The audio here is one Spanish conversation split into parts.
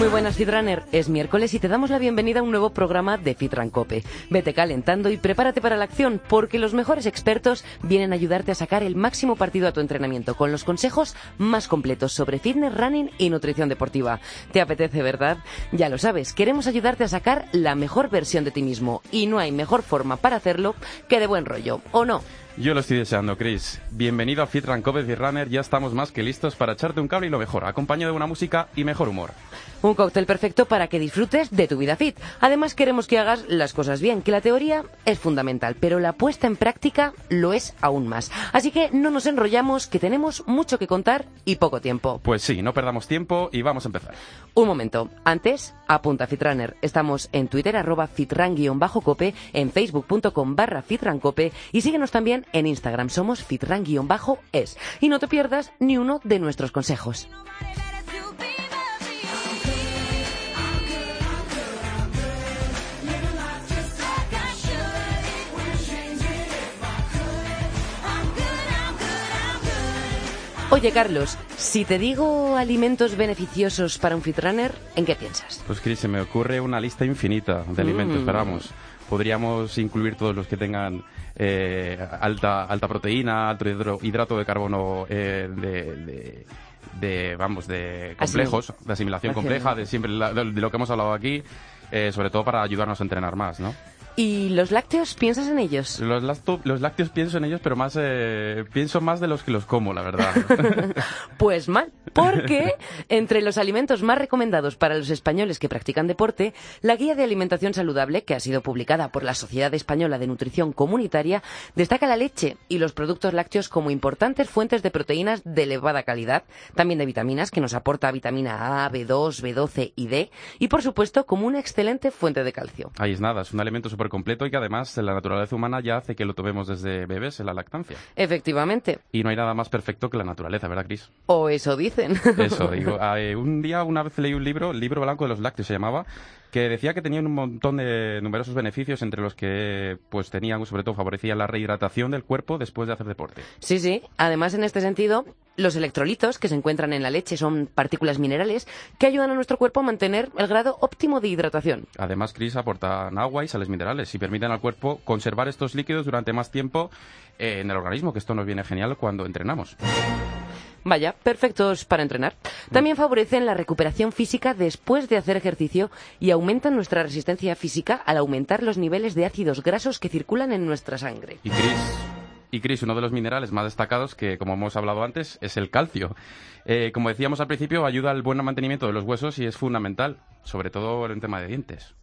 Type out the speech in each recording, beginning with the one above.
Muy buenas Fitrunner, es miércoles y te damos la bienvenida a un nuevo programa de Fitran Cope. Vete calentando y prepárate para la acción porque los mejores expertos vienen a ayudarte a sacar el máximo partido a tu entrenamiento con los consejos más completos sobre fitness, running y nutrición deportiva. ¿Te apetece, verdad? Ya lo sabes, queremos ayudarte a sacar la mejor versión de ti mismo y no hay mejor forma para hacerlo que de buen rollo, ¿o no? Yo lo estoy deseando, Chris. Bienvenido a Fit Run Cope Runner. Ya estamos más que listos para echarte un cable y lo mejor, acompañado de una música y mejor humor. Un cóctel perfecto para que disfrutes de tu vida fit. Además, queremos que hagas las cosas bien, que la teoría es fundamental, pero la puesta en práctica lo es aún más. Así que no nos enrollamos, que tenemos mucho que contar y poco tiempo. Pues sí, no perdamos tiempo y vamos a empezar. Un momento. Antes, apunta Fitrunner. Estamos en Twitter, arroba fitran-cope, en facebook.com barra fitrancope y síguenos también en Instagram. Somos fitran-es. Y no te pierdas ni uno de nuestros consejos. Oye, Carlos, si te digo alimentos beneficiosos para un fitrunner, ¿en qué piensas? Pues Chris, se me ocurre una lista infinita de alimentos, Mm. pero vamos, podríamos incluir todos los que tengan eh, alta, alta proteína, alto hidro- hidrato de carbono eh, de, de- de, vamos, de complejos, de asimilación compleja, de siempre la- de, de lo que hemos hablado aquí, eh, sobre todo para ayudarnos a entrenar más, ¿no? ¿Y los lácteos? ¿Piensas en ellos? Los, lacto- los lácteos pienso en ellos, pero más eh, pienso más de los que los como, la verdad. Pues mal, porque entre los alimentos más recomendados para los españoles que practican deporte, la guía de alimentación saludable, que ha sido publicada por la Sociedad Española de Nutrición Comunitaria, destaca la leche y los productos lácteos como importantes fuentes de proteínas de elevada calidad, también de vitaminas, que nos aporta vitamina A, B2, B12 y D, y por supuesto como una excelente fuente de calcio. Ahí es nada, es un alimento súper completo y que además la naturaleza humana ya hace que lo tomemos desde bebés en la lactancia. Efectivamente, Y no hay nada más perfecto que la naturaleza, ¿verdad, Cris? o eso dicen. Eso, digo. eh, un día, una vez leí un libro, el libro blanco de los lácteos se llamaba, que decía que tenían un montón de numerosos beneficios, entre los que, pues, tenían, sobre todo, favorecían la rehidratación del cuerpo después de hacer deporte. Sí, sí. Además, en este sentido, los electrolitos que se encuentran en la leche son partículas minerales que ayudan a nuestro cuerpo a mantener el grado óptimo de hidratación. Además, Cris aportan agua y sales minerales y permiten al cuerpo conservar estos líquidos durante más tiempo eh, en el organismo, que esto nos viene genial cuando entrenamos. Vaya, perfectos para entrenar. También favorecen la recuperación física después de hacer ejercicio y aumentan nuestra resistencia física al aumentar los niveles de ácidos grasos que circulan en nuestra sangre. Y Cris, uno de los minerales más destacados, que como hemos hablado antes, es el calcio. Eh, como decíamos al principio, ayuda al buen mantenimiento de los huesos y es fundamental, sobre todo en el tema de dientes.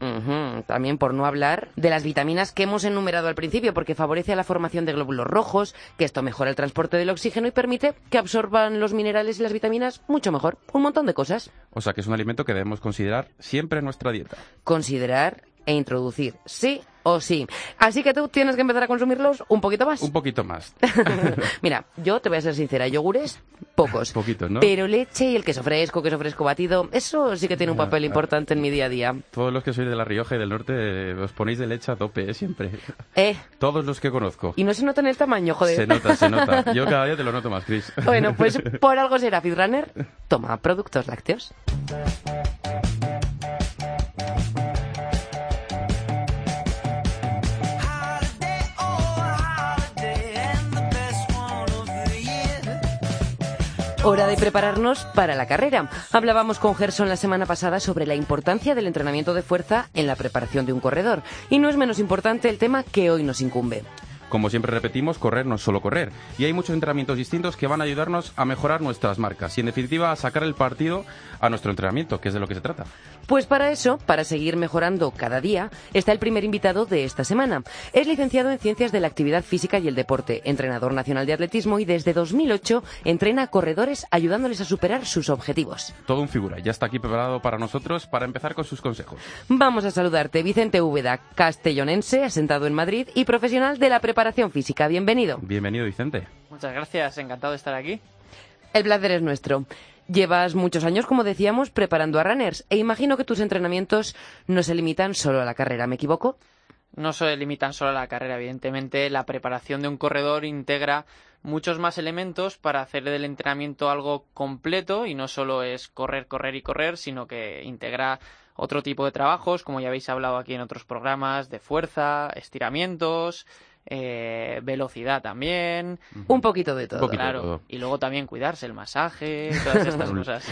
También por no hablar de las vitaminas que hemos enumerado al principio, porque favorece la formación de glóbulos rojos, que esto mejora el transporte del oxígeno y permite que absorban los minerales y las vitaminas mucho mejor. Un montón de cosas. O sea que es un alimento que debemos considerar siempre en nuestra dieta. Considerar e introducir, sí o sí. Así que tú tienes que empezar a consumirlos un poquito más. Un poquito más. Mira, yo te voy a ser sincera, yogures, pocos. Poquitos, ¿no? Pero leche y el queso fresco, queso fresco batido, eso sí que tiene un papel importante en mi día a día. Todos los que sois de La Rioja y del Norte eh, os ponéis de leche a tope, eh, siempre. Eh, Todos los que conozco. y no se nota en el tamaño, joder. Se nota, se nota. Yo cada día te lo noto más, Chris. Bueno, pues por algo será Fitrunner. Toma productos lácteos. Hora de prepararnos para la carrera. Hablábamos con Gerson la semana pasada sobre la importancia del entrenamiento de fuerza en la preparación de un corredor. Y no es menos importante el tema que hoy nos incumbe. Como siempre repetimos, correr no es solo correr. Y hay muchos entrenamientos distintos que van a ayudarnos a mejorar nuestras marcas y, en definitiva, a sacar el partido a nuestro entrenamiento, que es de lo que se trata. Pues para eso, para seguir mejorando cada día, está el primer invitado de esta semana. Es licenciado en Ciencias de la Actividad Física y el Deporte, entrenador nacional de atletismo y desde 2008 entrena a corredores ayudándoles a superar sus objetivos. Todo un figura. Ya está aquí preparado para nosotros para empezar con sus consejos. Vamos a saludarte, Vicente Úbeda, castellonense, asentado en Madrid y profesional de la preparación física. Bienvenido. Bienvenido, Vicente. Muchas gracias, encantado de estar aquí. El placer es nuestro. Llevas muchos años, como decíamos, preparando a runners e imagino que tus entrenamientos no se limitan solo a la carrera, ¿me equivoco? No se limitan solo a la carrera, evidentemente la preparación de un corredor integra muchos más elementos para hacer del entrenamiento algo completo y no solo es correr, correr y correr, sino que integra otro tipo de trabajos, como ya habéis hablado aquí en otros programas, de fuerza, estiramientos, eh, velocidad también. Un poquito de todo. claro. Y luego también cuidarse, el masaje, todas estas cosas.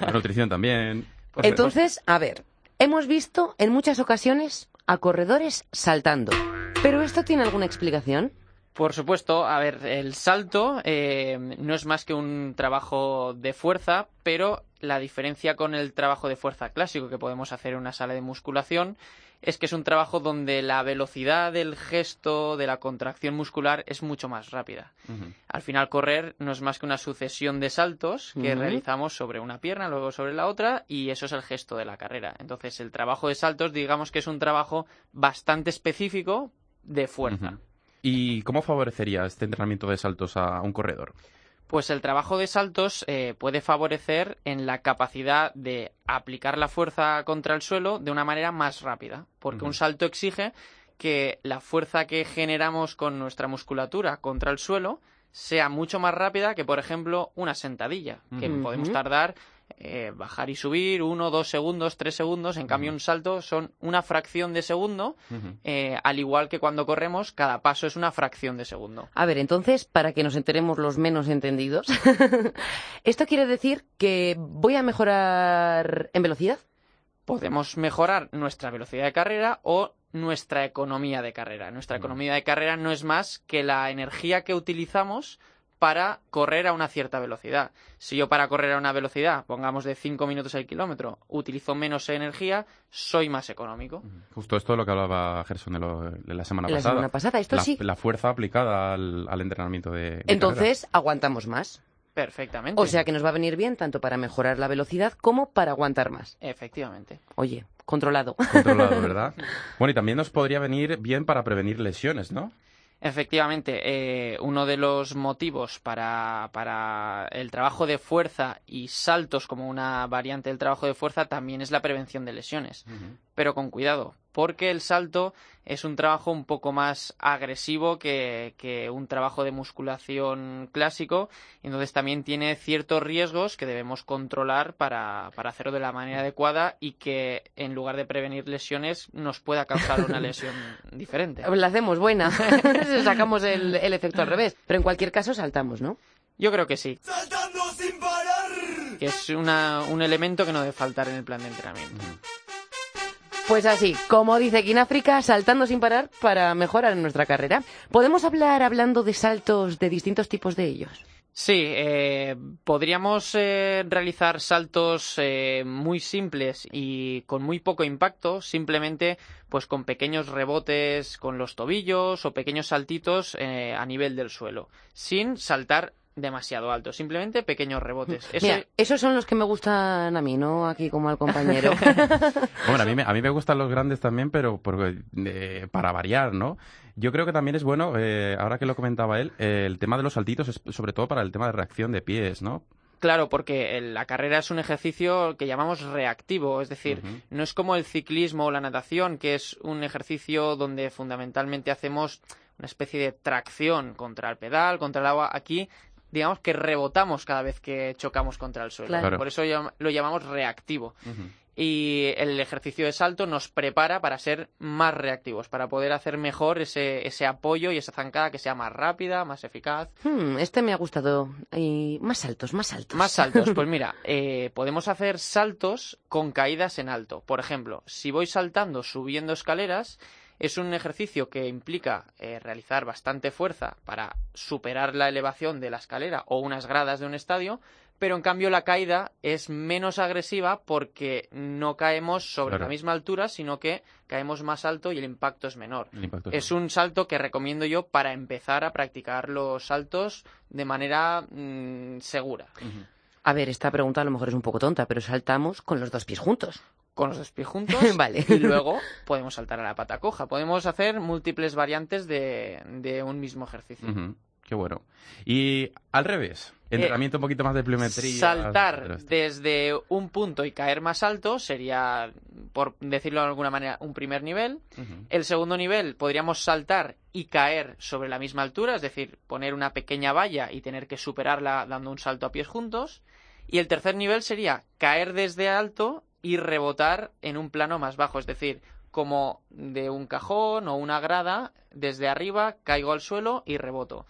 La nutrición también. Pues, Entonces, a ver, hemos visto en muchas ocasiones a corredores saltando. ¿Pero esto tiene alguna explicación? Por supuesto, a ver, el salto eh, no es más que un trabajo de fuerza, pero la diferencia con el trabajo de fuerza clásico que podemos hacer en una sala de musculación es que es un trabajo donde la velocidad del gesto, de la contracción muscular, es mucho más rápida. Al final, correr no es más que una sucesión de saltos que realizamos sobre una pierna, luego sobre la otra, y eso es el gesto de la carrera. Entonces, el trabajo de saltos, digamos que es un trabajo bastante específico de fuerza. ¿Y cómo favorecería este entrenamiento de saltos a un corredor? Pues el trabajo de saltos eh, puede favorecer en la capacidad de aplicar la fuerza contra el suelo de una manera más rápida, porque un salto exige que la fuerza que generamos con nuestra musculatura contra el suelo sea mucho más rápida que, por ejemplo, una sentadilla, que podemos tardar eh, bajar y subir, uno, dos segundos, tres segundos. En cambio, un salto son una fracción de segundo, eh, al igual que cuando corremos, cada paso es una fracción de segundo. A ver, entonces, para que nos enteremos los menos entendidos, ¿esto quiere decir que voy a mejorar en velocidad? Podemos mejorar nuestra velocidad de carrera o nuestra economía de carrera. Nuestra economía de carrera no es más que la energía que utilizamos para correr a una cierta velocidad. Si yo para correr a una velocidad, pongamos de 5 minutos al kilómetro, utilizo menos energía, soy más económico. Justo esto es lo que hablaba Gerson de, la semana pasada. La semana pasada, esto la, sí. La fuerza aplicada al, entrenamiento de, Entonces, aguantamos más. Perfectamente. O sea que nos va a venir bien tanto para mejorar la velocidad como para aguantar más. Efectivamente. Oye, controlado. Controlado, ¿verdad? bueno, y también nos podría venir bien para prevenir lesiones, ¿no? Efectivamente, eh, uno de los motivos para, para, el trabajo de fuerza y saltos como una variante del trabajo de fuerza también es la prevención de lesiones. Pero con cuidado, porque el salto es un trabajo un poco más agresivo que, un trabajo de musculación clásico, entonces también tiene ciertos riesgos que debemos controlar para, hacerlo de la manera adecuada y que en lugar de prevenir lesiones nos pueda causar una lesión diferente. La hacemos buena, sacamos el, efecto al revés, pero en cualquier caso saltamos, ¿no? Yo creo que sí. ¡Saltando sin parar! Que es un elemento que no debe faltar en el plan de entrenamiento. Pues así, como dice África, saltando sin parar para mejorar nuestra carrera. ¿Podemos hablar hablando de saltos de distintos tipos de ellos? Sí, eh, podríamos eh, realizar saltos eh, muy simples y con muy poco impacto, simplemente pues con pequeños rebotes con los tobillos o pequeños saltitos a nivel del suelo, sin saltar demasiado alto, simplemente pequeños rebotes. esos son los que me gustan a mí, no aquí como al compañero. bueno, a mí, me, a mí me gustan los grandes también, pero eh, para variar, ¿no? Yo creo que también es bueno, eh, ahora que lo comentaba él, eh, el tema de los saltitos es sobre todo para el tema de reacción de pies, ¿no? Claro, porque la carrera es un ejercicio que llamamos reactivo, es decir, no es como el ciclismo o la natación, que es un ejercicio donde fundamentalmente hacemos una especie de tracción contra el pedal, contra el agua. Aquí digamos que rebotamos cada vez que chocamos contra el suelo. Por eso lo llamamos reactivo. Y el ejercicio de salto nos prepara para ser más reactivos, para poder hacer mejor ese, ese apoyo y esa zancada que sea más rápida, más eficaz. Hmm, este me ha gustado. Y más saltos, más saltos. Más saltos. Pues mira, eh, podemos hacer saltos con caídas en alto. Por ejemplo, si voy saltando, subiendo escaleras, es un ejercicio que implica eh, realizar bastante fuerza para superar la elevación de la escalera o unas gradas de un estadio, pero en cambio la caída es menos agresiva porque no caemos sobre la misma altura, sino que caemos más alto y el impacto es menor. es un salto que recomiendo yo para empezar a practicar los saltos de manera mm, segura. A ver, esta pregunta a lo mejor es un poco tonta, pero saltamos con los dos pies juntos con los dos pies juntos y luego podemos saltar a la pata coja. Podemos hacer múltiples variantes de, un mismo ejercicio. Qué bueno. Y al revés, entrenamiento un poquito más de pliometría. Saltar desde un punto y caer más alto sería, por decirlo de alguna manera, un primer nivel. El segundo nivel podríamos saltar y caer sobre la misma altura, es decir, poner una pequeña valla y tener que superarla dando un salto a pies juntos. Y el tercer nivel sería caer desde alto y rebotar en un plano más bajo, es decir, como de un cajón o una grada, desde arriba caigo al suelo y reboto.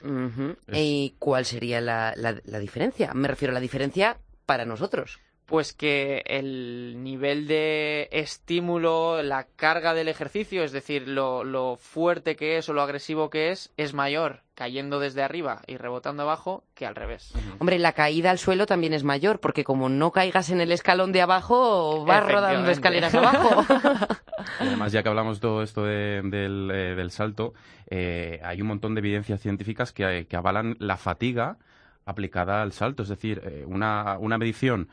¿Y cuál sería la, la diferencia? Me refiero a la diferencia para nosotros pues que el nivel de estímulo, la carga del ejercicio, es decir, lo, fuerte que es o lo agresivo que es, es mayor cayendo desde arriba y rebotando abajo que al revés. Hombre, la caída al suelo también es mayor, porque como no caigas en el escalón de abajo, vas rodando escaleras abajo. además, ya que hablamos todo esto del, eh, salto, eh, hay un montón de evidencias científicas que, avalan la fatiga aplicada al salto. Es decir, eh, una, una medición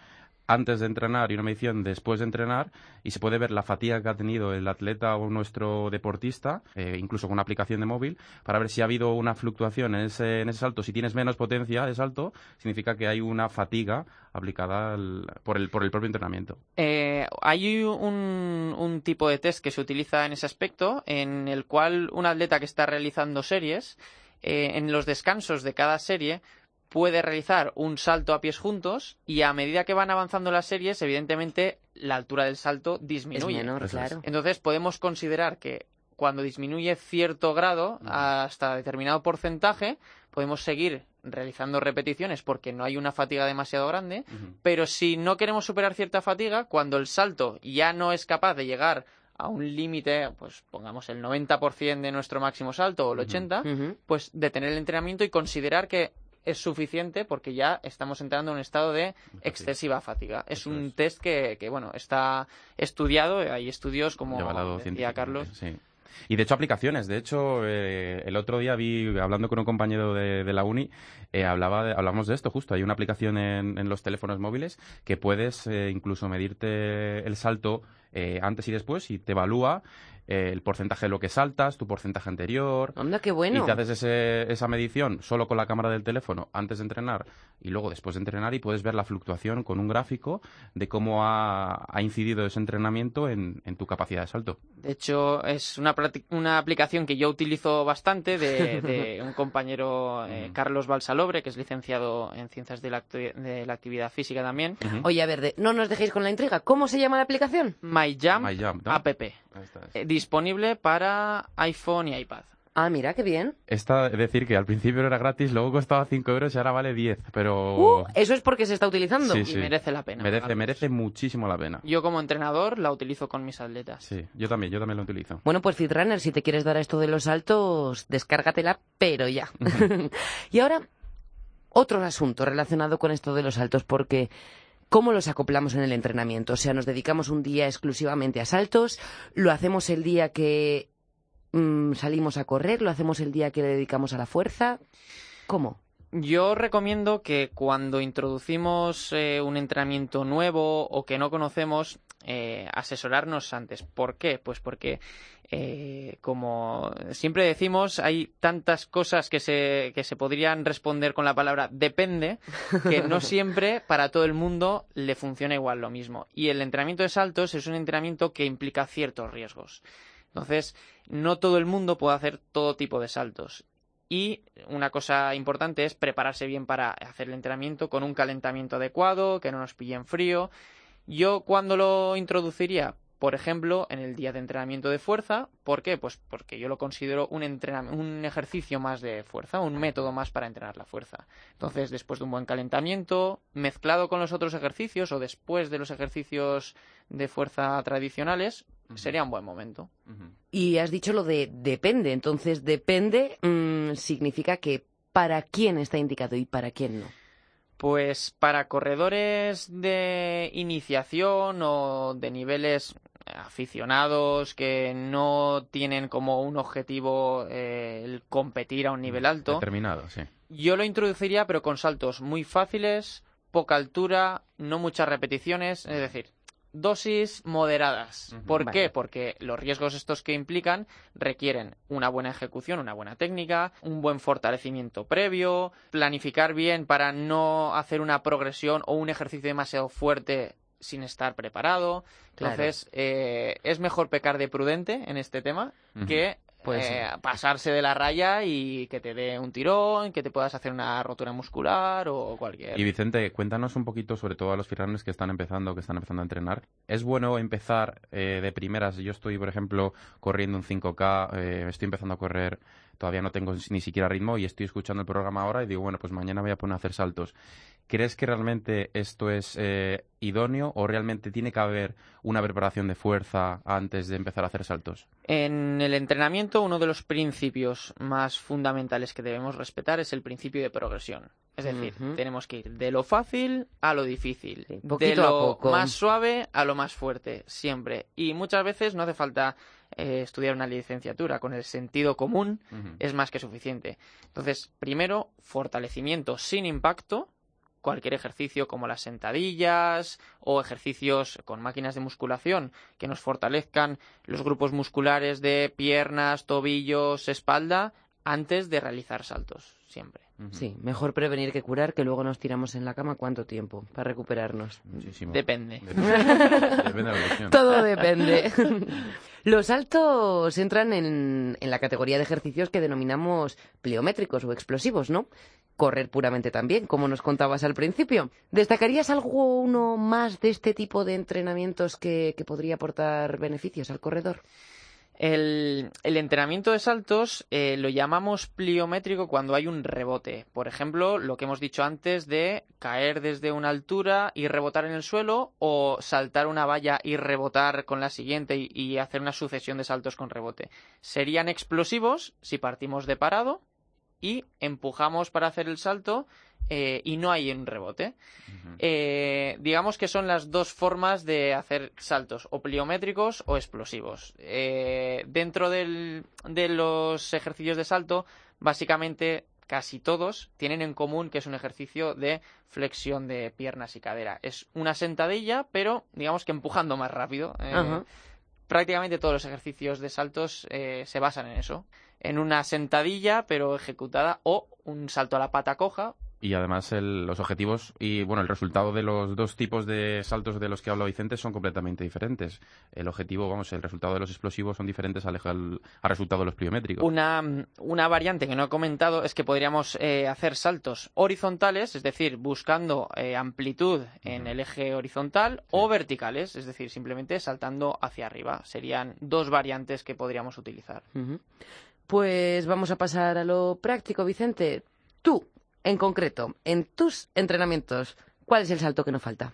antes de entrenar y una medición después de entrenar y se puede ver la fatiga que ha tenido el atleta o nuestro deportista, eh, incluso con una aplicación de móvil, para ver si ha habido una fluctuación en ese, en ese salto. Si tienes menos potencia de salto, significa que hay una fatiga aplicada por, el, por el propio entrenamiento. Eh, hay un, un tipo de test que se utiliza en ese aspecto, en el cual un atleta que está realizando series, eh, en los descansos de cada serie, puede realizar un salto a pies juntos y a medida que van avanzando las series, evidentemente la altura del salto disminuye. Entonces podemos considerar que cuando disminuye cierto grado hasta determinado porcentaje, podemos seguir realizando repeticiones porque no hay una fatiga demasiado grande, pero si no queremos superar cierta fatiga, cuando el salto ya no es capaz de llegar a un límite, pues pongamos el 90% de nuestro máximo salto o el 80%, pues detener el entrenamiento y considerar que es suficiente porque ya estamos entrando en un estado de excesiva fatiga. Es un test que, que, bueno, está estudiado, hay estudios como decía Carlos. Y de hecho aplicaciones. De hecho, eh, el otro día vi, hablando con un compañero de, la uni, eh, hablaba hablamos de esto justo. Hay una aplicación en, los teléfonos móviles que puedes eh, incluso medirte el salto antes y después y te evalúa el porcentaje de lo que saltas, tu porcentaje anterior. Onda, qué bueno. Y te haces esa medición solo con la cámara del teléfono antes de entrenar y luego después de entrenar y puedes ver la fluctuación con un gráfico de cómo ha, incidido ese entrenamiento en, tu capacidad de salto. De hecho, es una, una aplicación que yo utilizo bastante de, un compañero, eh, Carlos Balsalobre, que es licenciado en Ciencias de la, de la Actividad Física también. Oye, a ver, no nos dejéis con la intriga. ¿Cómo se llama la aplicación? MyJump, My app. Eh, disponible para iPhone y iPad. Ah, mira, qué bien. Esta, es decir, que al principio era gratis, luego costaba 5 euros y ahora vale 10, pero... Uh, eso es porque se está utilizando. y merece la pena. Merece, merece muchísimo la pena. Yo como entrenador la utilizo con mis atletas. Sí, yo también, yo también la utilizo. Bueno, pues Fitrunner, si te quieres dar a esto de los saltos, descárgatela, pero ya. y ahora, otro asunto relacionado con esto de los saltos, porque... ¿Cómo los acoplamos en el entrenamiento? O sea, nos dedicamos un día exclusivamente a saltos, lo hacemos el día que Mm, salimos a correr? ¿Lo hacemos el día que le dedicamos a la fuerza? ¿Cómo? Yo recomiendo que cuando introducimos eh, un entrenamiento nuevo o que no conocemos, eh, asesorarnos antes. ¿Por qué? Pues porque, eh, como siempre decimos, hay tantas cosas que se, que se podrían responder con la palabra depende, que no siempre para todo el mundo le funciona igual lo mismo. Y el entrenamiento de saltos es un entrenamiento que implica ciertos riesgos. Entonces, no todo el mundo puede hacer todo tipo de saltos. Y una cosa importante es prepararse bien para hacer el entrenamiento con un calentamiento adecuado, que no nos pille en frío. Yo, cuando lo introduciría? por ejemplo, en el día de entrenamiento de fuerza. ¿Por qué? Pues porque yo lo considero un, un ejercicio más de fuerza, un método más para entrenar la fuerza. Entonces, después de un buen calentamiento, mezclado con los otros ejercicios o después de los ejercicios de fuerza tradicionales, sería un buen momento. Y has dicho lo de depende. Entonces, depende mm, significa que para quién está indicado y para quién no. Pues para corredores de iniciación o de niveles aficionados que no tienen como un objetivo eh, el competir a un nivel mm, alto. Determinado, sí. Yo lo introduciría, pero con saltos muy fáciles, poca altura, no muchas repeticiones. Es decir, dosis moderadas. ¿Por Vale. qué? Porque los riesgos estos que implican requieren una buena ejecución, una buena técnica, un buen fortalecimiento previo, planificar bien para no hacer una progresión o un ejercicio demasiado fuerte sin estar preparado. Claro. Entonces, eh, es mejor pecar de prudente en este tema que Pues eh, pasarse de la raya y que te dé un tirón, que te puedas hacer una rotura muscular o cualquier. Y Vicente, cuéntanos un poquito sobre todo a los firranes que están empezando, que están empezando a entrenar. ¿Es bueno empezar eh, de primeras? Yo estoy, por ejemplo, corriendo un 5K, eh, estoy empezando a correr, todavía no tengo ni siquiera ritmo y estoy escuchando el programa ahora y digo, bueno, pues mañana voy a poner a hacer saltos. ¿Crees que realmente esto es eh, idóneo o realmente tiene que haber una preparación de fuerza antes de empezar a hacer saltos? En el entrenamiento, uno de los principios más fundamentales que debemos respetar es el principio de progresión. Es decir, tenemos que ir de lo fácil a lo difícil, Sí, de lo poco. más suave a lo más fuerte, siempre. Y muchas veces no hace falta eh, estudiar una licenciatura, con el sentido común es más que suficiente. Entonces, primero, fortalecimiento sin impacto, cualquier ejercicio como las sentadillas o ejercicios con máquinas de musculación que nos fortalezcan los grupos musculares de piernas, tobillos, espalda antes de realizar saltos, siempre. Sí, mejor prevenir que curar, que luego nos tiramos en la cama cuánto tiempo para recuperarnos. Muchísimo. Depende. Depende, Depende de la lesión. Todo depende. Los saltos entran en, en la categoría de ejercicios que denominamos pliométricos o explosivos, ¿no? Correr puramente también, como nos contabas al principio. ¿Destacarías algo uno más de este tipo de entrenamientos que, que podría aportar beneficios al corredor? El, entrenamiento de saltos eh, lo llamamos pliométrico cuando hay un rebote. Por ejemplo, lo que hemos dicho antes de caer desde una altura y rebotar en el suelo o saltar una valla y rebotar con la siguiente y hacer una sucesión de saltos con rebote. Serían explosivos si partimos de parado y empujamos para hacer el salto eh, y no hay un rebote. Eh, digamos que son las dos formas de hacer saltos, o pliométricos o explosivos. Eh, dentro del- de los ejercicios de salto, básicamente casi todos tienen en común que es un ejercicio de flexión de piernas y cadera. Es una sentadilla, pero digamos que empujando más rápido. Prácticamente todos los ejercicios de saltos se basan en eso. En una sentadilla, pero ejecutada, o un salto a la pata coja, Y además el- los objetivos y bueno el resultado de los dos tipos de saltos de los que habla Vicente son completamente diferentes. El objetivo, vamos, el resultado de los explosivos son diferentes al, al- al resultado de los pliométricos. Una, una variante que no he comentado es que podríamos eh, hacer saltos horizontales, es decir, buscando eh, amplitud en el eje horizontal, o verticales, es decir, simplemente saltando hacia arriba. Serían dos variantes que podríamos utilizar. Pues vamos a pasar a lo práctico, Vicente. Tú, en concreto, en tus entrenamientos, ¿cuál es el salto que no falta?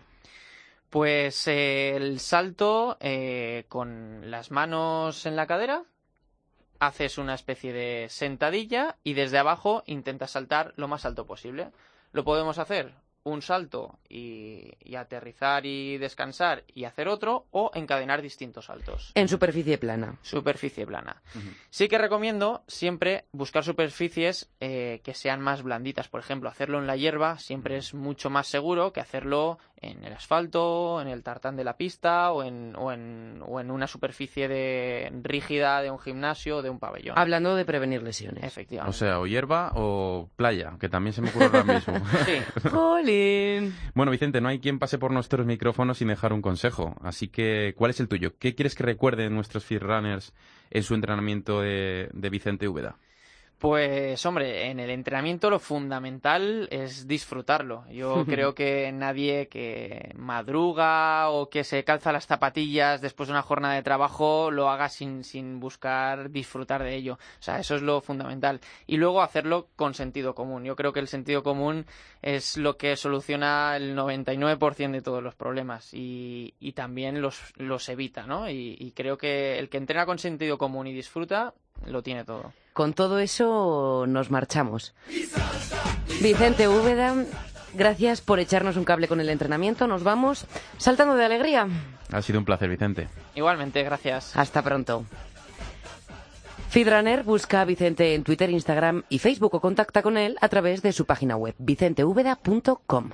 Pues eh, el salto eh, con las manos en la cadera, haces una especie de sentadilla y desde abajo intentas saltar lo más alto posible. Lo podemos hacer un salto y, y aterrizar y descansar y hacer otro o encadenar distintos saltos. En superficie plana. Superficie plana. Sí que recomiendo siempre buscar superficies eh, que sean más blanditas. Por ejemplo, hacerlo en la hierba siempre es mucho más seguro que hacerlo en el asfalto, en el tartán de la pista o en, o en, o en una superficie de, rígida de un gimnasio o de un pabellón. Hablando de prevenir lesiones. O Efectivamente. sea, o hierba o playa, que también se me ocurre ahora mismo. Sí. ¡Jolín! Bueno, Vicente, no hay quien pase por nuestros micrófonos sin dejar un consejo. Así que, ¿cuál es el tuyo? ¿Qué quieres que recuerden nuestros fit runners en su entrenamiento de, de Vicente Úbeda? Pues hombre, en el entrenamiento lo fundamental es disfrutarlo. Yo creo que nadie que madruga o que se calza las zapatillas después de una jornada de trabajo lo haga sin, sin buscar disfrutar de ello. O sea, eso es lo fundamental. Y luego hacerlo con sentido común. Yo creo que el sentido común es lo que soluciona el 99% de todos los problemas y, y también los, los evita, ¿no? Y, y creo que el que entrena con sentido común y disfruta lo tiene todo. Con todo eso nos marchamos. Vicente Úbeda, gracias por echarnos un cable con el entrenamiento. Nos vamos saltando de alegría. Ha sido un placer, Vicente. Igualmente, gracias. Hasta pronto. Feedrunner busca a Vicente en Twitter, Instagram y Facebook o contacta con él a través de su página web vicenteúbeda.com.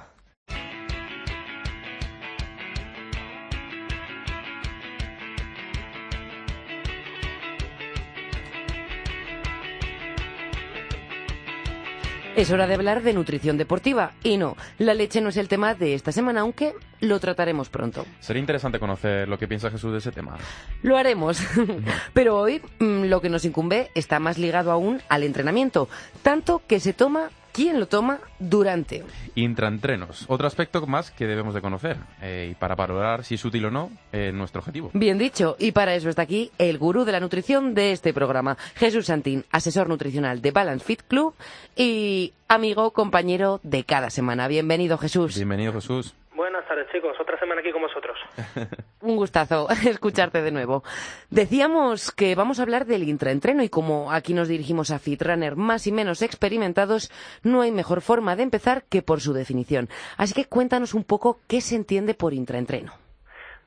Es hora de hablar de nutrición deportiva. Y no, la leche no es el tema de esta semana, aunque lo trataremos pronto. Sería interesante conocer lo que piensa Jesús de ese tema. Lo haremos. Pero hoy mm, lo que nos incumbe está más ligado aún al entrenamiento, tanto que se toma ¿Quién lo toma durante? Intraentrenos, otro aspecto más que debemos de conocer eh, y para valorar si es útil o no eh, nuestro objetivo. Bien dicho, y para eso está aquí el gurú de la nutrición de este programa, Jesús Santín, asesor nutricional de Balance Fit Club y amigo, compañero de cada semana. Bienvenido Jesús. Bienvenido Jesús. Buenas tardes, chicos. Otra semana aquí con vosotros. Un gustazo escucharte de nuevo. Decíamos que vamos a hablar del intraentreno y como aquí nos dirigimos a fitrunner más y menos experimentados, no hay mejor forma de empezar que por su definición. Así que cuéntanos un poco qué se entiende por intraentreno.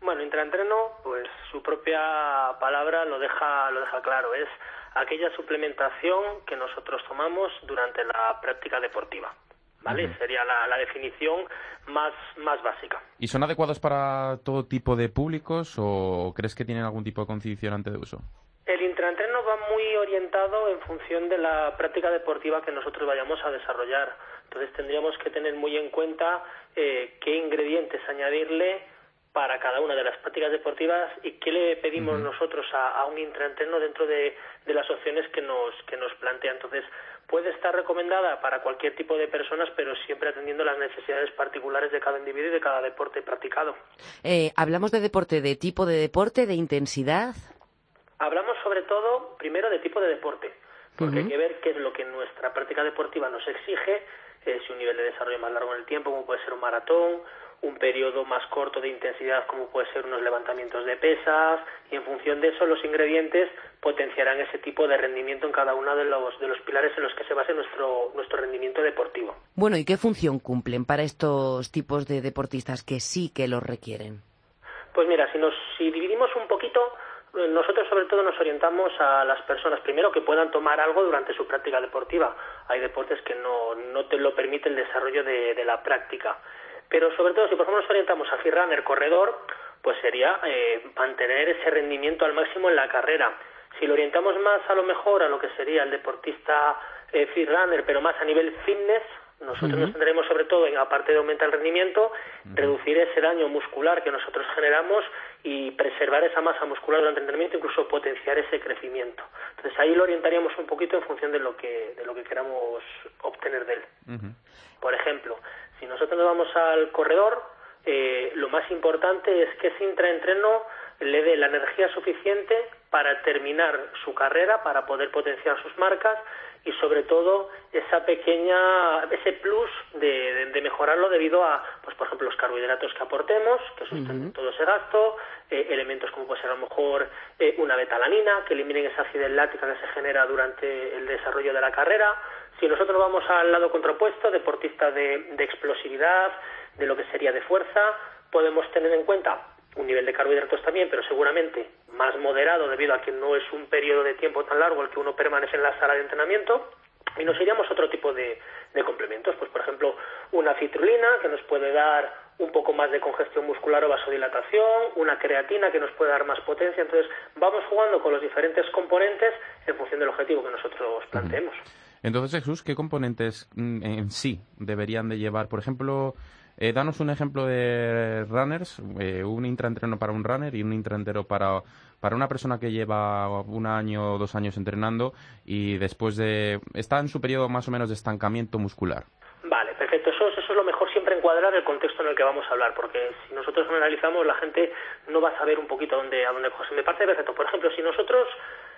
Bueno, intraentreno, pues su propia palabra lo deja, lo deja claro. Es aquella suplementación que nosotros tomamos durante la práctica deportiva. ¿vale? Sería la, definición más, más básica. ¿Y son adecuados para todo tipo de públicos o crees que tienen algún tipo de condicionante de uso? El intraentreno va muy orientado en función de la práctica deportiva que nosotros vayamos a desarrollar. Entonces tendríamos que tener muy en cuenta eh, qué ingredientes añadirle para cada una de las prácticas deportivas y qué le pedimos nosotros a, un intraentreno dentro de, de, las opciones que nos, que nos plantea. Entonces, puede estar recomendada para cualquier tipo de personas, pero siempre atendiendo las necesidades particulares de cada individuo y de cada deporte practicado. Eh, ¿Hablamos de deporte, de tipo de deporte, de intensidad? Hablamos sobre todo, primero, de tipo de deporte, porque hay que ver qué es lo que nuestra práctica deportiva nos exige, eh, si un nivel de desarrollo más largo en el tiempo, como puede ser un maratón, un periodo más corto de intensidad como puede ser unos levantamientos de pesas y en función de eso los ingredientes potenciarán ese tipo de rendimiento en cada uno de los, de los pilares en los que se base nuestro, nuestro rendimiento deportivo. Bueno, ¿y qué función cumplen para estos tipos de deportistas que sí que los requieren? Pues mira, si, nos, si dividimos un poquito, eh, nosotros sobre todo nos orientamos a las personas, primero que puedan tomar algo durante su práctica deportiva. Hay deportes que no, no te lo permite el desarrollo de, de la práctica pero sobre todo, si por ejemplo nos orientamos a el corredor, pues sería eh, mantener ese rendimiento al máximo en la carrera. Si lo orientamos más a lo mejor a lo que sería el deportista eh, runner, pero más a nivel fitness, nosotros nos tendremos sobre todo en, aparte de aumentar el rendimiento, reducir ese daño muscular que nosotros generamos y preservar esa masa muscular durante el entrenamiento, incluso potenciar ese crecimiento. Entonces ahí lo orientaríamos un poquito en función de lo que, de lo que queramos obtener de él. Por ejemplo, si nosotros nos vamos al corredor, eh, lo más importante es que ese intraentreno le dé la energía suficiente para terminar su carrera, para poder potenciar sus marcas y sobre todo esa pequeña ese plus de, mejorarlo debido a pues por ejemplo los carbohidratos que aportemos que sustenten todo ese gasto eh, elementos como puede ser a lo mejor eh, una betalanina que eliminen esa acidez láctica que se genera durante el desarrollo de la carrera si nosotros vamos al lado contrapuesto, deportista de, explosividad, de lo que sería de fuerza, podemos tener en cuenta un nivel de carbohidratos también, pero seguramente más moderado debido a que no es un periodo de tiempo tan largo el que uno permanece en la sala de entrenamiento. Y nos iríamos a otro tipo de, complementos, pues por ejemplo una citrulina que nos puede dar un poco más de congestión muscular o vasodilatación, una creatina que nos puede dar más potencia. Entonces vamos jugando con los diferentes componentes en función del objetivo que nosotros planteemos. Entonces, Jesús, ¿qué componentes mm, en sí deberían de llevar? Por ejemplo, eh, danos un ejemplo de runners, eh, un intraentreno para un runner y un intraentreno para, para una persona que lleva un año o dos años entrenando y después de... está en su periodo más o menos de estancamiento muscular. Vale, perfecto. Eso, eso es lo mejor siempre encuadrar el contexto en el que vamos a hablar, porque si nosotros analizamos, la gente no va a saber un poquito a dónde, a dónde cogerse. Me parece perfecto. Por ejemplo, si nosotros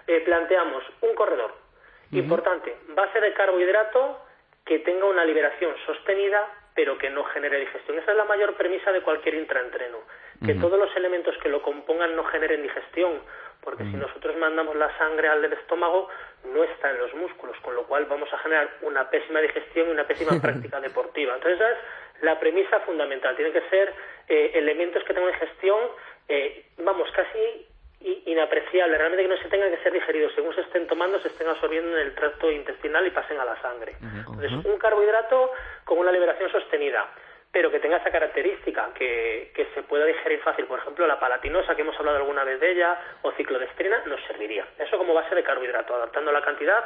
eh, planteamos un corredor Importante, base de carbohidrato que tenga una liberación sostenida pero que no genere digestión. Esa es la mayor premisa de cualquier intraentreno, que todos los elementos que lo compongan no generen digestión, porque si nosotros mandamos la sangre al estómago, no está en los músculos, con lo cual vamos a generar una pésima digestión y una pésima práctica deportiva. Entonces esa es la premisa fundamental, tienen que ser eh, elementos que tengan digestión, eh, vamos, casi inapreciable, realmente que no se tengan que ser digeridos, según se estén tomando, se estén absorbiendo en el tracto intestinal y pasen a la sangre. Entonces, un carbohidrato con una liberación sostenida, pero que tenga esa característica, que, que se pueda digerir fácil. Por ejemplo, la palatinosa, que hemos hablado alguna vez de ella, o ciclodestrina, nos serviría. Eso como base de carbohidrato, adaptando la cantidad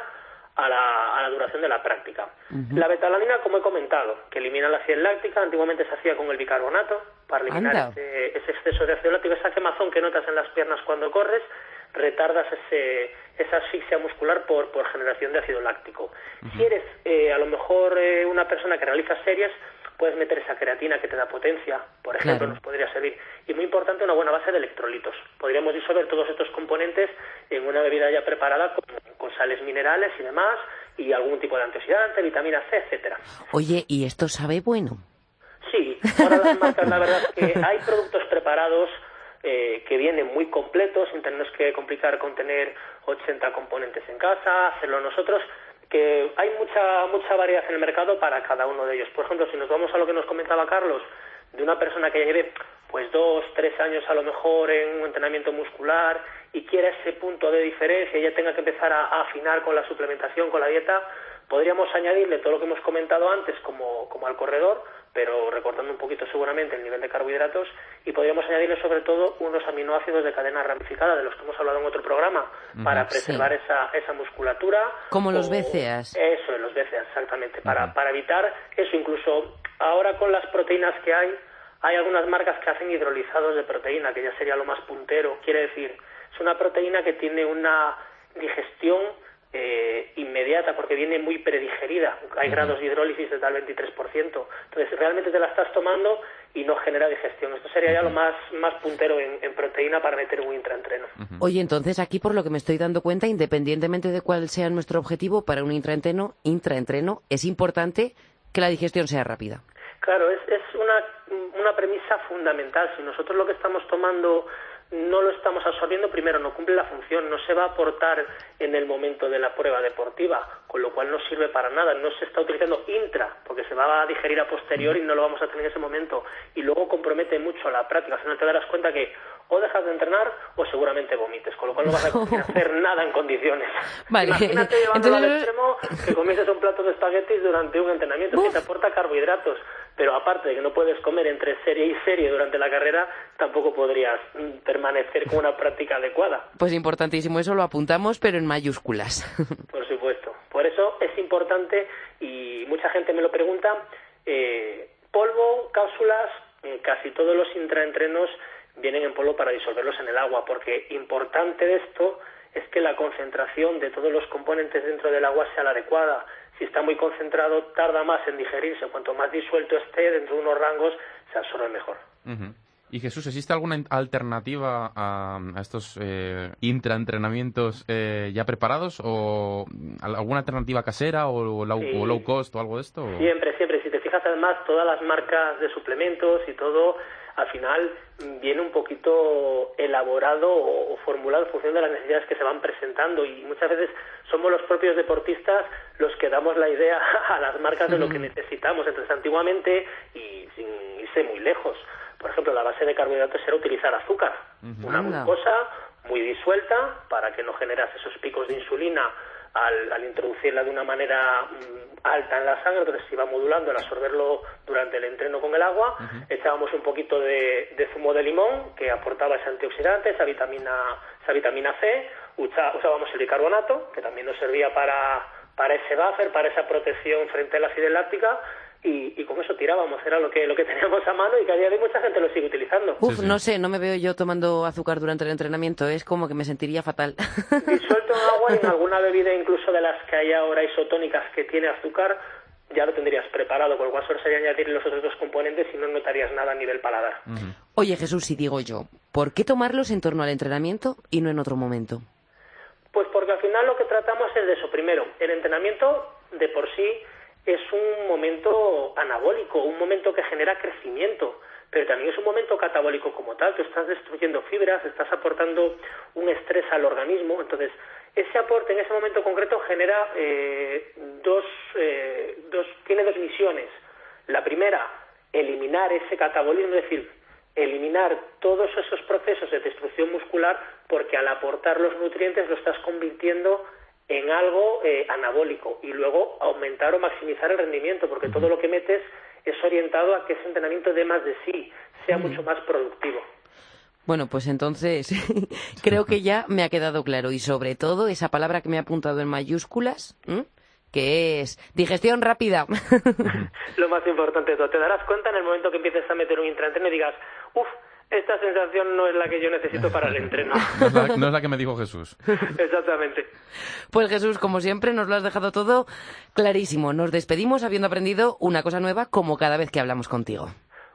a la, duración de la práctica. La betalanina, como he comentado, que elimina la acidez láctica, antiguamente se hacía con el bicarbonato para eliminar ese, exceso de ácido láctico, esa quemazón que notas en las piernas cuando corres, retardas ese, esa asfixia muscular por, por generación de ácido láctico. Si eres eh, a lo mejor eh, una persona que realiza series, puedes meter esa creatina que te da potencia, por ejemplo, nos podría servir. Y muy importante, una buena base de electrolitos. Podríamos disolver todos estos componentes en una bebida ya preparada sales minerales y demás, y algún tipo de antioxidante, vitamina C, etcétera. Oye, ¿y esto sabe bueno? Sí, ahora las marcas, la verdad es que hay productos preparados eh, que vienen muy completos, sin tenernos que complicar con tener 80 componentes en casa, hacerlo nosotros que hay mucha mucha variedad en el mercado para cada uno de ellos. Por ejemplo, si nos vamos a lo que nos comentaba Carlos, de una persona que lleve pues dos, tres años a lo mejor en un entrenamiento muscular y quiera ese punto de diferencia y ya tenga que empezar a afinar con la suplementación, con la dieta, podríamos añadirle todo lo que hemos comentado antes como, como al corredor, pero recortando un poquito seguramente el nivel de carbohidratos y podríamos añadirle sobre todo unos aminoácidos de cadena ramificada de los que hemos hablado en otro programa para preservar esa, esa musculatura. Como los BCAAs. Eso, los BCAAs, exactamente, para, para evitar eso. Incluso ahora con las proteínas que hay, hay algunas marcas que hacen hidrolizados de proteína, que ya sería lo más puntero. Quiere decir, es una proteína que tiene una digestión eh, inmediata porque viene muy predigerida. Hay grados de hidrólisis de tal 23%. Entonces, realmente te la estás tomando y no genera digestión. Esto sería ya lo más, más puntero en, proteína para meter un intraentreno. Oye, entonces aquí por lo que me estoy dando cuenta, independientemente de cuál sea nuestro objetivo para un intraentreno, intraentreno es importante que la digestión sea rápida. Claro, es, es una, premisa fundamental. Si nosotros lo que estamos tomando no lo estamos absorbiendo, primero no cumple la función, no se va a aportar en el momento de la prueba deportiva, con lo cual no sirve para nada, no se está utilizando intra, porque se va a digerir a posteriori y no lo vamos a tener en ese momento, y luego compromete mucho la práctica, al final te darás cuenta que o dejas de entrenar o seguramente vomites, con lo cual no vas a hacer nada en condiciones. Imagínate llevándolo al extremo que comieses un plato de espaguetis durante un entrenamiento que te aporta carbohidratos, pero aparte de que no puedes comer entre serie y serie durante la carrera, tampoco podrías mm, permanecer con una práctica adecuada. Pues importantísimo, eso lo apuntamos, pero en mayúsculas. Por supuesto. Por eso es importante, y mucha gente me lo pregunta, eh, polvo, cápsulas, eh, casi todos los intraentrenos vienen en polvo para disolverlos en el agua, porque importante de esto es que la concentración de todos los componentes dentro del agua sea la adecuada. Si está muy concentrado, tarda más en digerirse. Cuanto más disuelto esté dentro de unos rangos, se absorbe mejor. Y Jesús, ¿existe alguna alternativa a, estos eh, intraentrenamientos eh, ya preparados o alguna alternativa casera o, low, cost o algo de esto? Siempre, siempre. Si te fijas además, todas las marcas de suplementos y todo al final viene un poquito elaborado o, formulado en función de las necesidades que se van presentando. Y muchas veces somos los propios deportistas los que damos la idea a las marcas de lo que necesitamos. Entonces, antiguamente, y sin irse muy lejos, por ejemplo, la base de carbohidratos era utilizar azúcar, una glucosa muy disuelta para que no generase esos picos de insulina al, introducirla de una manera mm, alta en la sangre, entonces se iba modulando al absorberlo durante el entreno con el agua. Echábamos un poquito de, zumo de limón que aportaba ese antioxidante, esa vitamina, esa vitamina C. usábamos el bicarbonato, que también nos servía para, para ese buffer, para esa protección frente a la acidez láctica y, con eso tirábamos, era lo que, lo que teníamos a mano y que a día de hoy mucha gente lo sigue utilizando. Uf, no sé, no me veo yo tomando azúcar durante el entrenamiento, es como que me sentiría fatal. Disuelto en agua y en alguna bebida incluso de las que hay ahora isotónicas que tiene azúcar, ya lo tendrías preparado, con lo cual solo sería añadir los otros dos componentes y no notarías nada a nivel paladar. Oye Jesús, si digo yo, ¿por qué tomarlos en torno al entrenamiento y no en otro momento? Pues porque al final lo que tratamos es de eso. Primero, el entrenamiento de por sí es un momento anabólico, un momento que genera crecimiento, pero también es un momento catabólico como tal, tú estás destruyendo fibras, estás aportando un estrés al organismo, entonces ese aporte en ese momento concreto genera eh, dos, eh, dos, tiene dos misiones. La primera, eliminar ese catabolismo, es decir, eliminar todos esos procesos de destrucción muscular porque al aportar los nutrientes lo estás convirtiendo en algo eh, anabólico y luego aumentar o maximizar el rendimiento, porque todo lo que metes es orientado a que ese entrenamiento dé más de sí, sea mucho más productivo. Bueno, pues entonces creo que ya me ha quedado claro. Y sobre todo esa palabra que me ha apuntado en mayúsculas, que es digestión rápida. Lo más importante de todo, te darás cuenta en el momento que empieces a meter un intraentreno y digas, uff, esta sensación no es la que yo necesito para el entreno. no, es la, que me dijo Jesús. Exactamente. Pues Jesús, como siempre, nos lo has dejado todo clarísimo. Nos despedimos habiendo aprendido una cosa nueva como cada vez que hablamos contigo.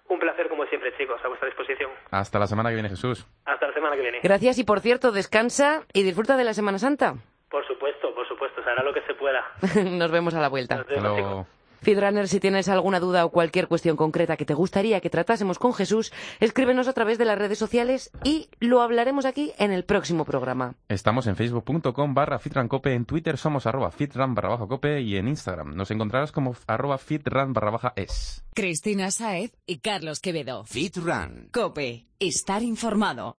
Un placer como siempre, chicos, a vuestra disposición. Hasta la semana que viene, Jesús. Hasta la semana que viene. Gracias y por cierto, descansa y disfruta de la Semana Santa. Por supuesto, por supuesto, se hará lo que se pueda. nos vemos a la vuelta. Nos Feedrunner, si tienes alguna duda o cualquier cuestión concreta que te gustaría que tratásemos con Jesús, escríbenos a través de las redes sociales y lo hablaremos aquí en el próximo programa. Estamos en facebook.com barra fitrancope, en Twitter somos arroba fitran barra baja cope y en Instagram nos encontrarás como arroba fitran barra baja es. Cristina Saez y Carlos Quevedo. Fitran. Cope. Estar informado.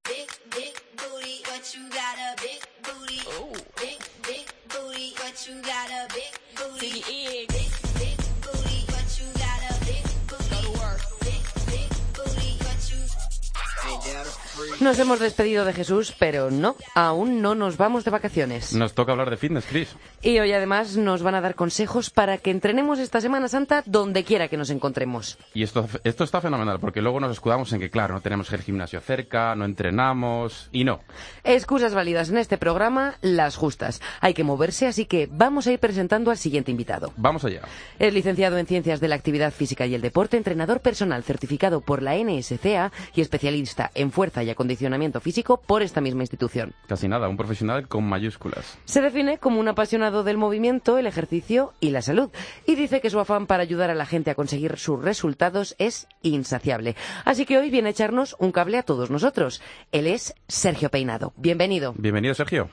Nos hemos despedido de Jesús, pero no, aún no nos vamos de vacaciones. Nos toca hablar de fitness, Chris. Y hoy además nos van a dar consejos para que entrenemos esta Semana Santa donde quiera que nos encontremos. Y esto, esto está fenomenal, porque luego nos escudamos en que, claro, no tenemos el gimnasio cerca, no entrenamos, y no. Excusas válidas en este programa, las justas. Hay que moverse, así que vamos a ir presentando al siguiente invitado. Vamos allá. Es licenciado en Ciencias de la Actividad Física y el Deporte, entrenador personal certificado por la NSCA y especialista en fuerza y acondicionamiento físico por esta misma institución. Casi nada, un profesional con mayúsculas. Se define como un apasionado del movimiento, el ejercicio y la salud y dice que su afán para ayudar a la gente a conseguir sus resultados es insaciable. Así que hoy viene a echarnos un cable a todos nosotros. Él es Sergio Peinado. Bienvenido. Bienvenido, Sergio.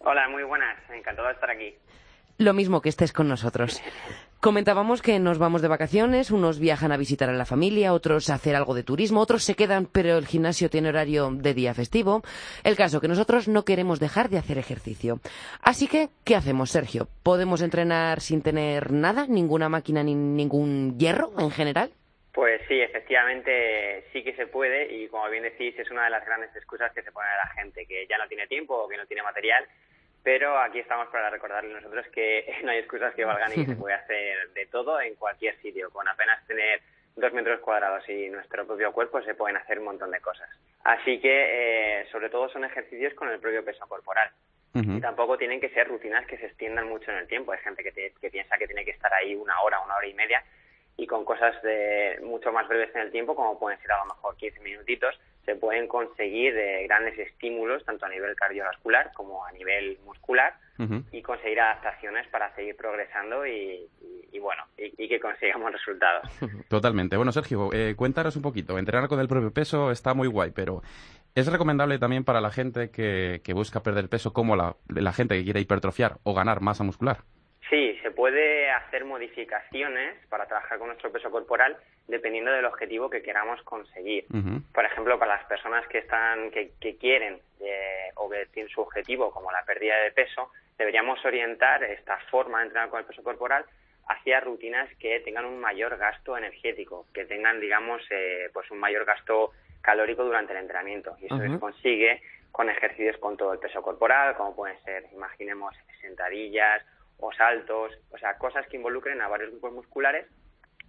Hola, muy buenas. Encantado de estar aquí. Lo mismo que estés con nosotros. Comentábamos que nos vamos de vacaciones, unos viajan a visitar a la familia, otros a hacer algo de turismo, otros se quedan, pero el gimnasio tiene horario de día festivo. El caso que nosotros no queremos dejar de hacer ejercicio. Así que, ¿qué hacemos, Sergio? ¿Podemos entrenar sin tener nada, ninguna máquina ni ningún hierro en general? Pues sí, efectivamente sí que se puede y como bien decís es una de las grandes excusas que se pone a la gente, que ya no tiene tiempo o que no tiene material pero aquí estamos para recordarle nosotros que no hay excusas que valgan y que se puede hacer de todo en cualquier sitio. Con apenas tener dos metros cuadrados y nuestro propio cuerpo se pueden hacer un montón de cosas. Así que, eh, sobre todo, son ejercicios con el propio peso corporal. Y tampoco tienen que ser rutinas que se extiendan mucho en el tiempo. Hay gente que, que piensa que tiene que estar ahí una hora, una hora y media, y con cosas de mucho más breves en el tiempo, como pueden ser a lo mejor 15 minutitos, se pueden conseguir eh, grandes estímulos tanto a nivel cardiovascular como a nivel muscular y conseguir adaptaciones para seguir progresando y, bueno y, que consigamos resultados. Totalmente. Bueno, Sergio, eh, cuéntanos un poquito. Entrenar con el propio peso está muy guay, pero ¿es recomendable también para la gente que, busca perder peso como la, la gente que quiere hipertrofiar o ganar masa muscular? Sí, se puede hacer modificaciones para trabajar con nuestro peso corporal dependiendo del objetivo que queramos conseguir. Por ejemplo, para las personas que están que, quieren eh, o que tienen su objetivo como la pérdida de peso, deberíamos orientar esta forma de entrenar con el peso corporal hacia rutinas que tengan un mayor gasto energético, que tengan, digamos, eh, pues un mayor gasto calórico durante el entrenamiento. Y eso se consigue con ejercicios con todo el peso corporal, como pueden ser, imaginemos, sentadillas o saltos, o sea, cosas que involucren a varios grupos musculares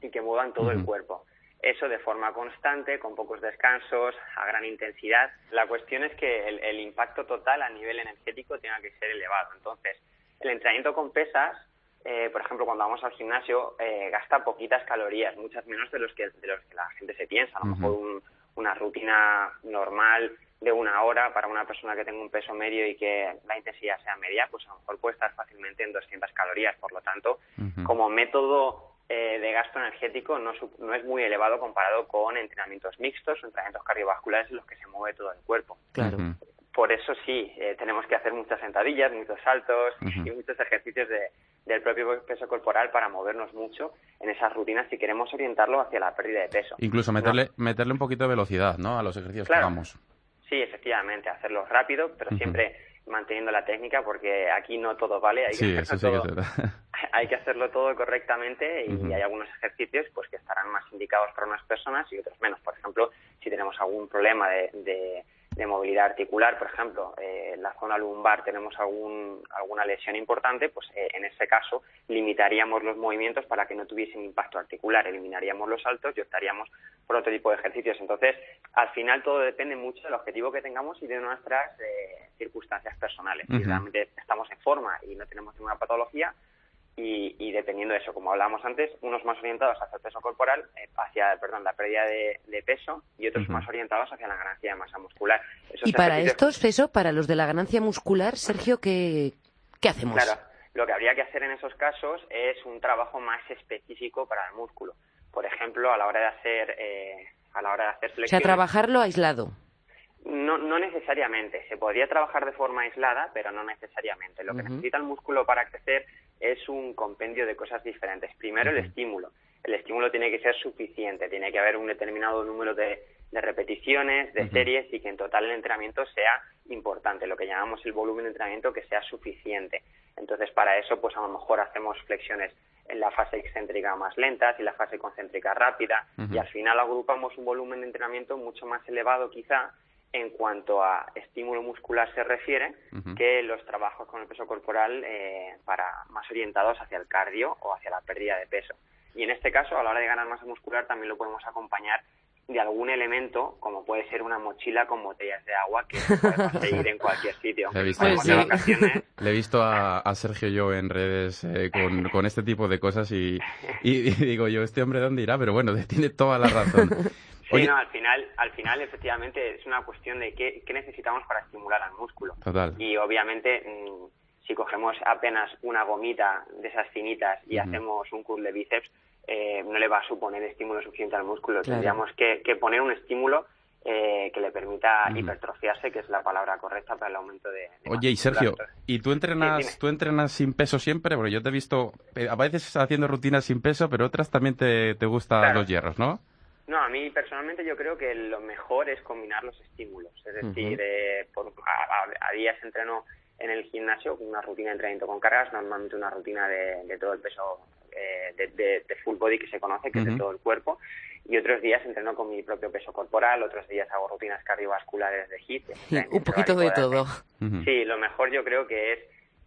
y que muevan todo el cuerpo. Eso de forma constante, con pocos descansos, a gran intensidad. La cuestión es que el, impacto total a nivel energético tenga que ser elevado. Entonces, el entrenamiento con pesas, eh, por ejemplo, cuando vamos al gimnasio, eh, gasta poquitas calorías, muchas menos de los que, de los que la gente se piensa. A lo mejor una rutina normal de una hora para una persona que tenga un peso medio y que la intensidad sea media, pues a lo mejor puede estar fácilmente en 200 calorías. Por lo tanto, como método eh, de gasto energético no, no, es muy elevado comparado con entrenamientos mixtos o entrenamientos cardiovasculares en los que se mueve todo el cuerpo. Claro. Por eso sí, eh, tenemos que hacer muchas sentadillas, muchos saltos y muchos ejercicios de, del propio peso corporal para movernos mucho en esas rutinas si queremos orientarlo hacia la pérdida de peso. Incluso meterle, meterle un poquito de velocidad ¿no? a los ejercicios que hagamos. Sí, efectivamente, hacerlo rápido, pero siempre manteniendo la técnica porque aquí no todo vale, hay que, hacerlo, todo, hay que hacerlo todo correctamente y hay algunos ejercicios pues que estarán más indicados para unas personas y otros menos. Por ejemplo, si tenemos algún problema de, de movilidad articular, por ejemplo, eh, en la zona lumbar tenemos algún, alguna lesión importante, pues eh, en ese caso limitaríamos los movimientos para que no tuviesen impacto articular, eliminaríamos los saltos y optaríamos por otro tipo de ejercicios. Entonces, al final todo depende mucho del objetivo que tengamos y de nuestras eh, circunstancias personales. Si realmente estamos en forma y no tenemos ninguna patología, y, dependiendo de eso, como hablábamos antes, unos más orientados hacia el peso corporal, eh, hacia, perdón, la pérdida de, peso y otros más orientados hacia la ganancia de masa muscular. y para estos, eso, para los de la ganancia muscular, Sergio, ¿qué, ¿qué hacemos? Claro, lo que habría que hacer en esos casos es un trabajo más específico para el músculo. Por ejemplo, a la hora de hacer, eh, a la hora de hacer flexiones. O sea, trabajarlo aislado. No, no necesariamente. Se podría trabajar de forma aislada, pero no necesariamente. Lo que necesita el músculo para crecer es un compendio de cosas diferentes. Primero, el estímulo. El estímulo tiene que ser suficiente, tiene que haber un determinado número de, repeticiones, de series y que en total el entrenamiento sea importante, lo que llamamos el volumen de entrenamiento que sea suficiente. Entonces, para eso, pues a lo mejor hacemos flexiones en la fase excéntrica más lentas y la fase concéntrica rápida y al final agrupamos un volumen de entrenamiento mucho más elevado quizá en cuanto a estímulo muscular se refiere que los trabajos con el peso corporal eh, para más orientados hacia el cardio o hacia la pérdida de peso. Y en este caso, a la hora de ganar masa muscular, también lo podemos acompañar de algún elemento, como puede ser una mochila con botellas de agua que podemos seguir en cualquier sitio. Le he visto, Le he visto a, Sergio yo en redes eh, con, este tipo de cosas y, y, digo yo, este hombre dónde irá, pero bueno, tiene toda la razón. Sí, no, al final, al final efectivamente es una cuestión de qué, necesitamos para estimular al músculo. Total. Y obviamente, mm, si cogemos apenas una gomita de esas finitas y hacemos un curl de bíceps, eh, no le va a suponer estímulo suficiente al músculo. Tendríamos que, poner un estímulo eh, que le permita hipertrofiarse, que es la palabra correcta para el aumento de. Oye, y Sergio, ¿y tú entrenas, tú entrenas sin peso siempre? Porque yo te he visto eh, a veces haciendo rutinas sin peso, pero otras también te, te gustan los hierros, ¿no? No, a mí personalmente yo creo que lo mejor es combinar los estímulos. Es decir, eh, por, a, días entreno en el gimnasio con una rutina de entrenamiento con cargas, normalmente una rutina de, todo el peso eh, de, full body que se conoce, que es de todo el cuerpo. Y otros días entreno con mi propio peso corporal, otros días hago rutinas cardiovasculares de HIIT. Un poquito de todo. Sí, lo mejor yo creo que es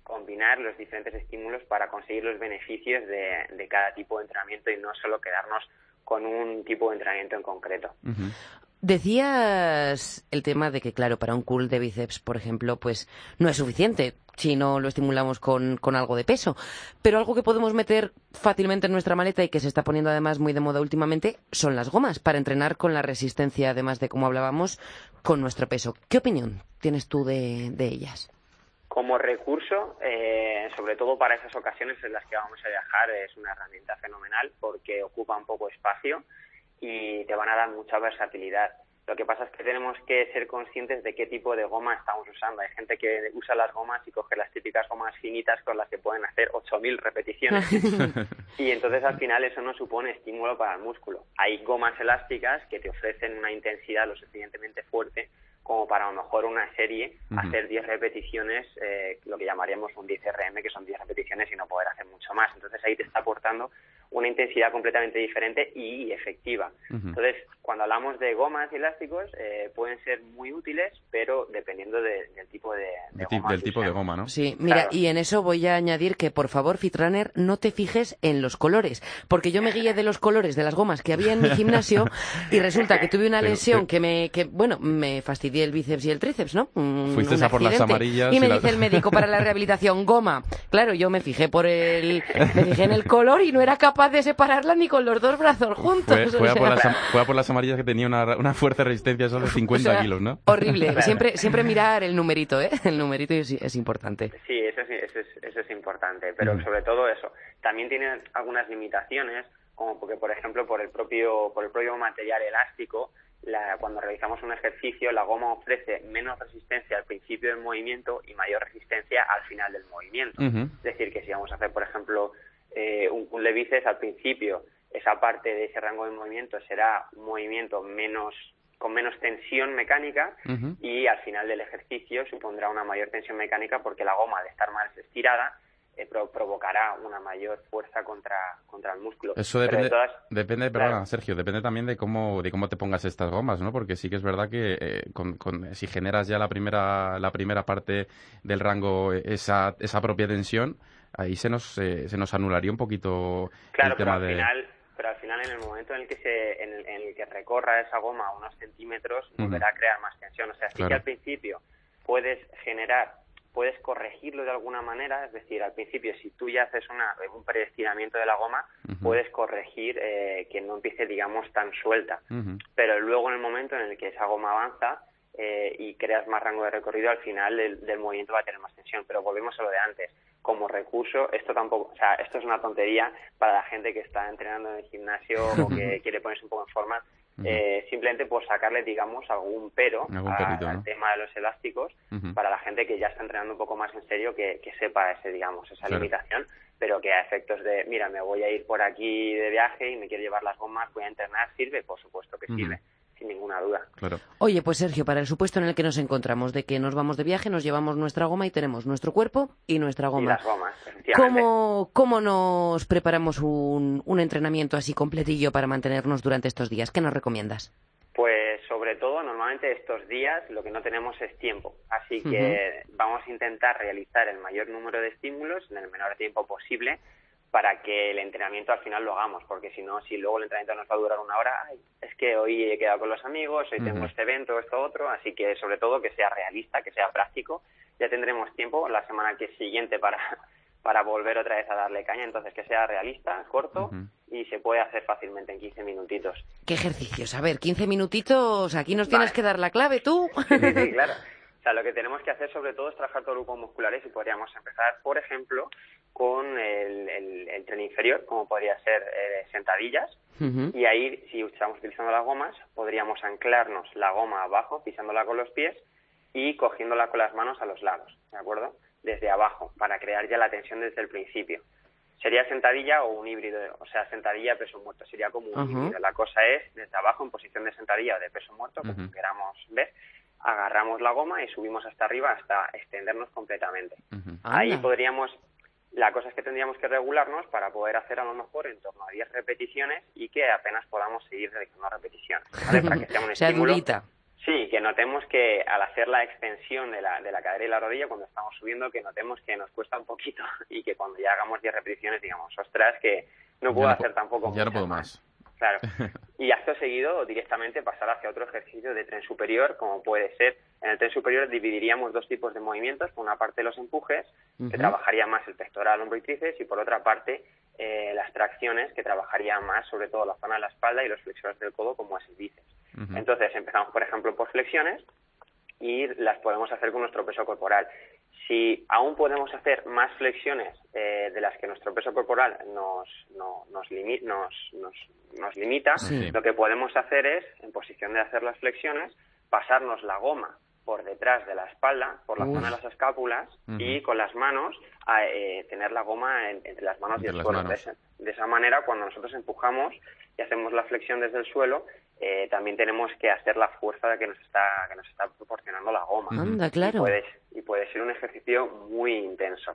combinar los diferentes estímulos para conseguir los beneficios de cada tipo de entrenamiento y no solo quedarnos con un tipo de entrenamiento en concreto. Decías el tema de que, claro, para un curl de bíceps, por ejemplo, pues no es suficiente si no lo estimulamos con, con, algo de peso. Pero algo que podemos meter fácilmente en nuestra maleta y que se está poniendo además muy de moda últimamente son las gomas para entrenar con la resistencia, además de, como hablábamos, con nuestro peso. ¿Qué opinión tienes tú de, de ellas? Como recurso, eh, sobre todo para esas ocasiones en las que vamos a viajar, es una herramienta fenomenal porque ocupa un poco espacio y te van a dar mucha versatilidad. Lo que pasa es que tenemos que ser conscientes de qué tipo de goma estamos usando. Hay gente que usa las gomas y coge las típicas gomas finitas con las que pueden hacer 8.000 repeticiones. y entonces al final eso no supone estímulo para el músculo. Hay gomas elásticas que te ofrecen una intensidad lo suficientemente fuerte como para a lo mejor una serie hacer 10 repeticiones, eh, lo que llamaríamos un 10 RM, que son 10 repeticiones y no poder hacer mucho más. Entonces ahí te está aportando una intensidad completamente diferente y efectiva. Entonces, cuando hablamos de gomas y elásticos, eh, pueden ser muy útiles, pero dependiendo del tipo de, goma. Del tipo de goma, ¿no? Sí, mira, y en eso voy a añadir que, por favor, Fitrunner, no te fijes en los colores, porque yo me guié de los colores de las gomas que había en mi gimnasio y resulta que tuve una lesión que me, que, bueno, me el bíceps y el tríceps, ¿no? Fuiste a por las amarillas. Y me dice el médico para la rehabilitación, goma. Claro, yo me fijé por el, me fijé en el color y no era capaz de separarla ni con los dos brazos juntos. Fue, a, por las, amarillas que tenía una, fuerza de resistencia solo de 50 kilos, ¿no? Horrible. Siempre, siempre mirar el numerito, ¿eh? El numerito es, importante. Sí, eso es, eso es, importante, pero mm. sobre todo eso. También tiene algunas limitaciones, como porque, por ejemplo, por el propio, por el propio material elástico, cuando realizamos un ejercicio, la goma ofrece menos resistencia al principio del movimiento y mayor resistencia al final del movimiento. Es decir, que si vamos a hacer, por ejemplo, eh, un, un al principio, esa parte de ese rango de movimiento será un movimiento menos con menos tensión mecánica y al final del ejercicio supondrá una mayor tensión mecánica porque la goma, de estar más estirada, eh, provocará una mayor fuerza contra, contra el músculo. Eso depende, depende perdona, Sergio, depende también de cómo, de cómo te pongas estas gomas, ¿no? Porque sí que es verdad que eh, con, si generas ya la primera, la primera parte del rango, esa, esa propia tensión, ahí se nos, eh, se nos anularía un poquito el tema de... Final, pero al final en el momento en el que se, en el, que recorra esa goma unos centímetros, volverá a crear más tensión. O sea, sí que al principio puedes generar puedes corregirlo de alguna manera, es decir, al principio si tú ya haces una, un predestinamiento de la goma, puedes corregir eh, que no empiece, digamos, tan suelta. Pero luego en el momento en el que esa goma avanza eh, y creas más rango de recorrido, al final del, movimiento va a tener más tensión. Pero volvemos a lo de antes. Como recurso, esto tampoco, o sea, esto es una tontería para la gente que está entrenando en el gimnasio o que quiere ponerse un poco en forma eh, simplemente por sacarle, digamos, algún pero al tema de los elásticos para la gente que ya está entrenando un poco más en serio, que, sepa ese, digamos, esa limitación, pero que a efectos de, mira, me voy a ir por aquí de viaje y me quiero llevar las gomas, voy a entrenar, sirve, por supuesto que sirve sin ninguna duda. Oye, pues Sergio, para el supuesto en el que nos encontramos, de que nos vamos de viaje, nos llevamos nuestra goma y tenemos nuestro cuerpo y nuestra goma. Y las gomas, ¿Cómo, ¿Cómo nos preparamos un, un entrenamiento así completillo para mantenernos durante estos días? ¿Qué nos recomiendas? Pues sobre todo, normalmente estos días lo que no tenemos es tiempo. Así que vamos a intentar realizar el mayor número de estímulos en el menor tiempo posible para que el entrenamiento al final lo hagamos, porque si no, si luego el entrenamiento nos va a durar una hora, es que hoy he quedado con los amigos, hoy tengo este evento, esto otro, así que sobre todo que sea realista, que sea práctico, ya tendremos tiempo la semana que siguiente para, para volver otra vez a darle caña, entonces que sea realista, corto y se puede hacer fácilmente en 15 minutitos. ¿Qué ejercicios? A ver, 15 minutitos, aquí nos tienes que dar la clave tú. sí, claro. O sea, lo que tenemos que hacer sobre todo es trabajar todo el grupo musculares y podríamos empezar, por ejemplo, con el, el, tren inferior, como podría ser eh, sentadillas. Y ahí, si estamos utilizando las gomas, podríamos anclarnos la goma abajo, pisándola con los pies y cogiéndola con las manos a los lados, ¿de acuerdo? Desde abajo, para crear ya la tensión desde el principio. Sería sentadilla o un híbrido, o sea, sentadilla peso muerto, sería como un híbrido. La cosa es, desde abajo, en posición de sentadilla o de peso muerto, como queramos ver, agarramos la goma y subimos hasta arriba hasta extendernos completamente. Ahí podríamos la cosa es que tendríamos que regularnos para poder hacer a lo mejor en torno a 10 repeticiones y que apenas podamos seguir realizando repeticiones, ¿vale? Para que sea un estímulo. Sí, que notemos que al hacer la extensión de la, de la cadera y la rodilla, cuando estamos subiendo, que notemos que nos cuesta un poquito y que cuando ya hagamos 10 repeticiones digamos, ostras, que no puedo hacer tampoco Ya no puedo más. Claro. Y acto seguido, directamente pasar hacia otro ejercicio de tren superior, como puede ser. En el tren superior dividiríamos dos tipos de movimientos. Por una parte, los empujes, que trabajaría más el pectoral, hombro y tríceps, y por otra parte, eh, las tracciones, que trabajaría más sobre todo la zona de la espalda y los flexores del codo, como es el bíceps. Entonces, empezamos, por ejemplo, por flexiones y las podemos hacer con nuestro peso corporal. Si aún podemos hacer más flexiones eh, de las que nuestro peso corporal nos, nos, nos, nos, limita, lo que podemos hacer es, en posición de hacer las flexiones, pasarnos la goma por detrás de la espalda, por la zona de las escápulas, y con las manos eh, tener la goma entre las manos y el suelo. De, esa manera, cuando nosotros empujamos y hacemos la flexión desde el suelo, eh, también tenemos que hacer la fuerza que nos está que nos está proporcionando la goma. Anda, claro. Y puede, y puede ser un ejercicio muy intenso.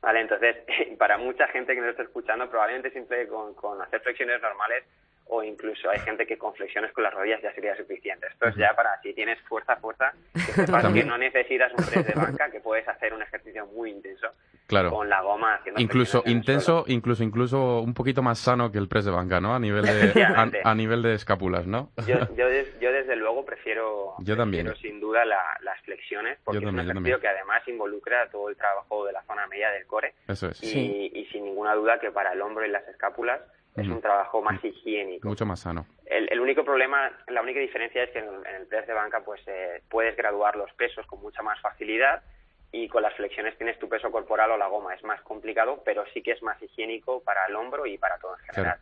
Vale, entonces, para mucha gente que nos está escuchando, probablemente simple con, con hacer flexiones normales o incluso hay gente que con flexiones con las rodillas ya sería suficiente. Esto es ya para si tienes fuerza, fuerza, que que no necesitas un press de banca, que puedes hacer un ejercicio muy intenso claro. con la goma haciendo incluso intenso, incluso incluso un poquito más sano que el press de banca, ¿no? A nivel de a, nivel de escápulas, ¿no? Yo, yo, desde luego prefiero, yo también. sin duda las flexiones porque es un ejercicio que además involucra todo el trabajo de la zona media del core Eso es. y, y sin ninguna duda que para el hombro y las escápulas es un trabajo más higiénico. Mucho más sano. El, único problema, la única diferencia es que en, el press de banca pues eh, puedes graduar los pesos con mucha más facilidad y con las flexiones tienes tu peso corporal o la goma. Es más complicado, pero sí que es más higiénico para el hombro y para todo en general.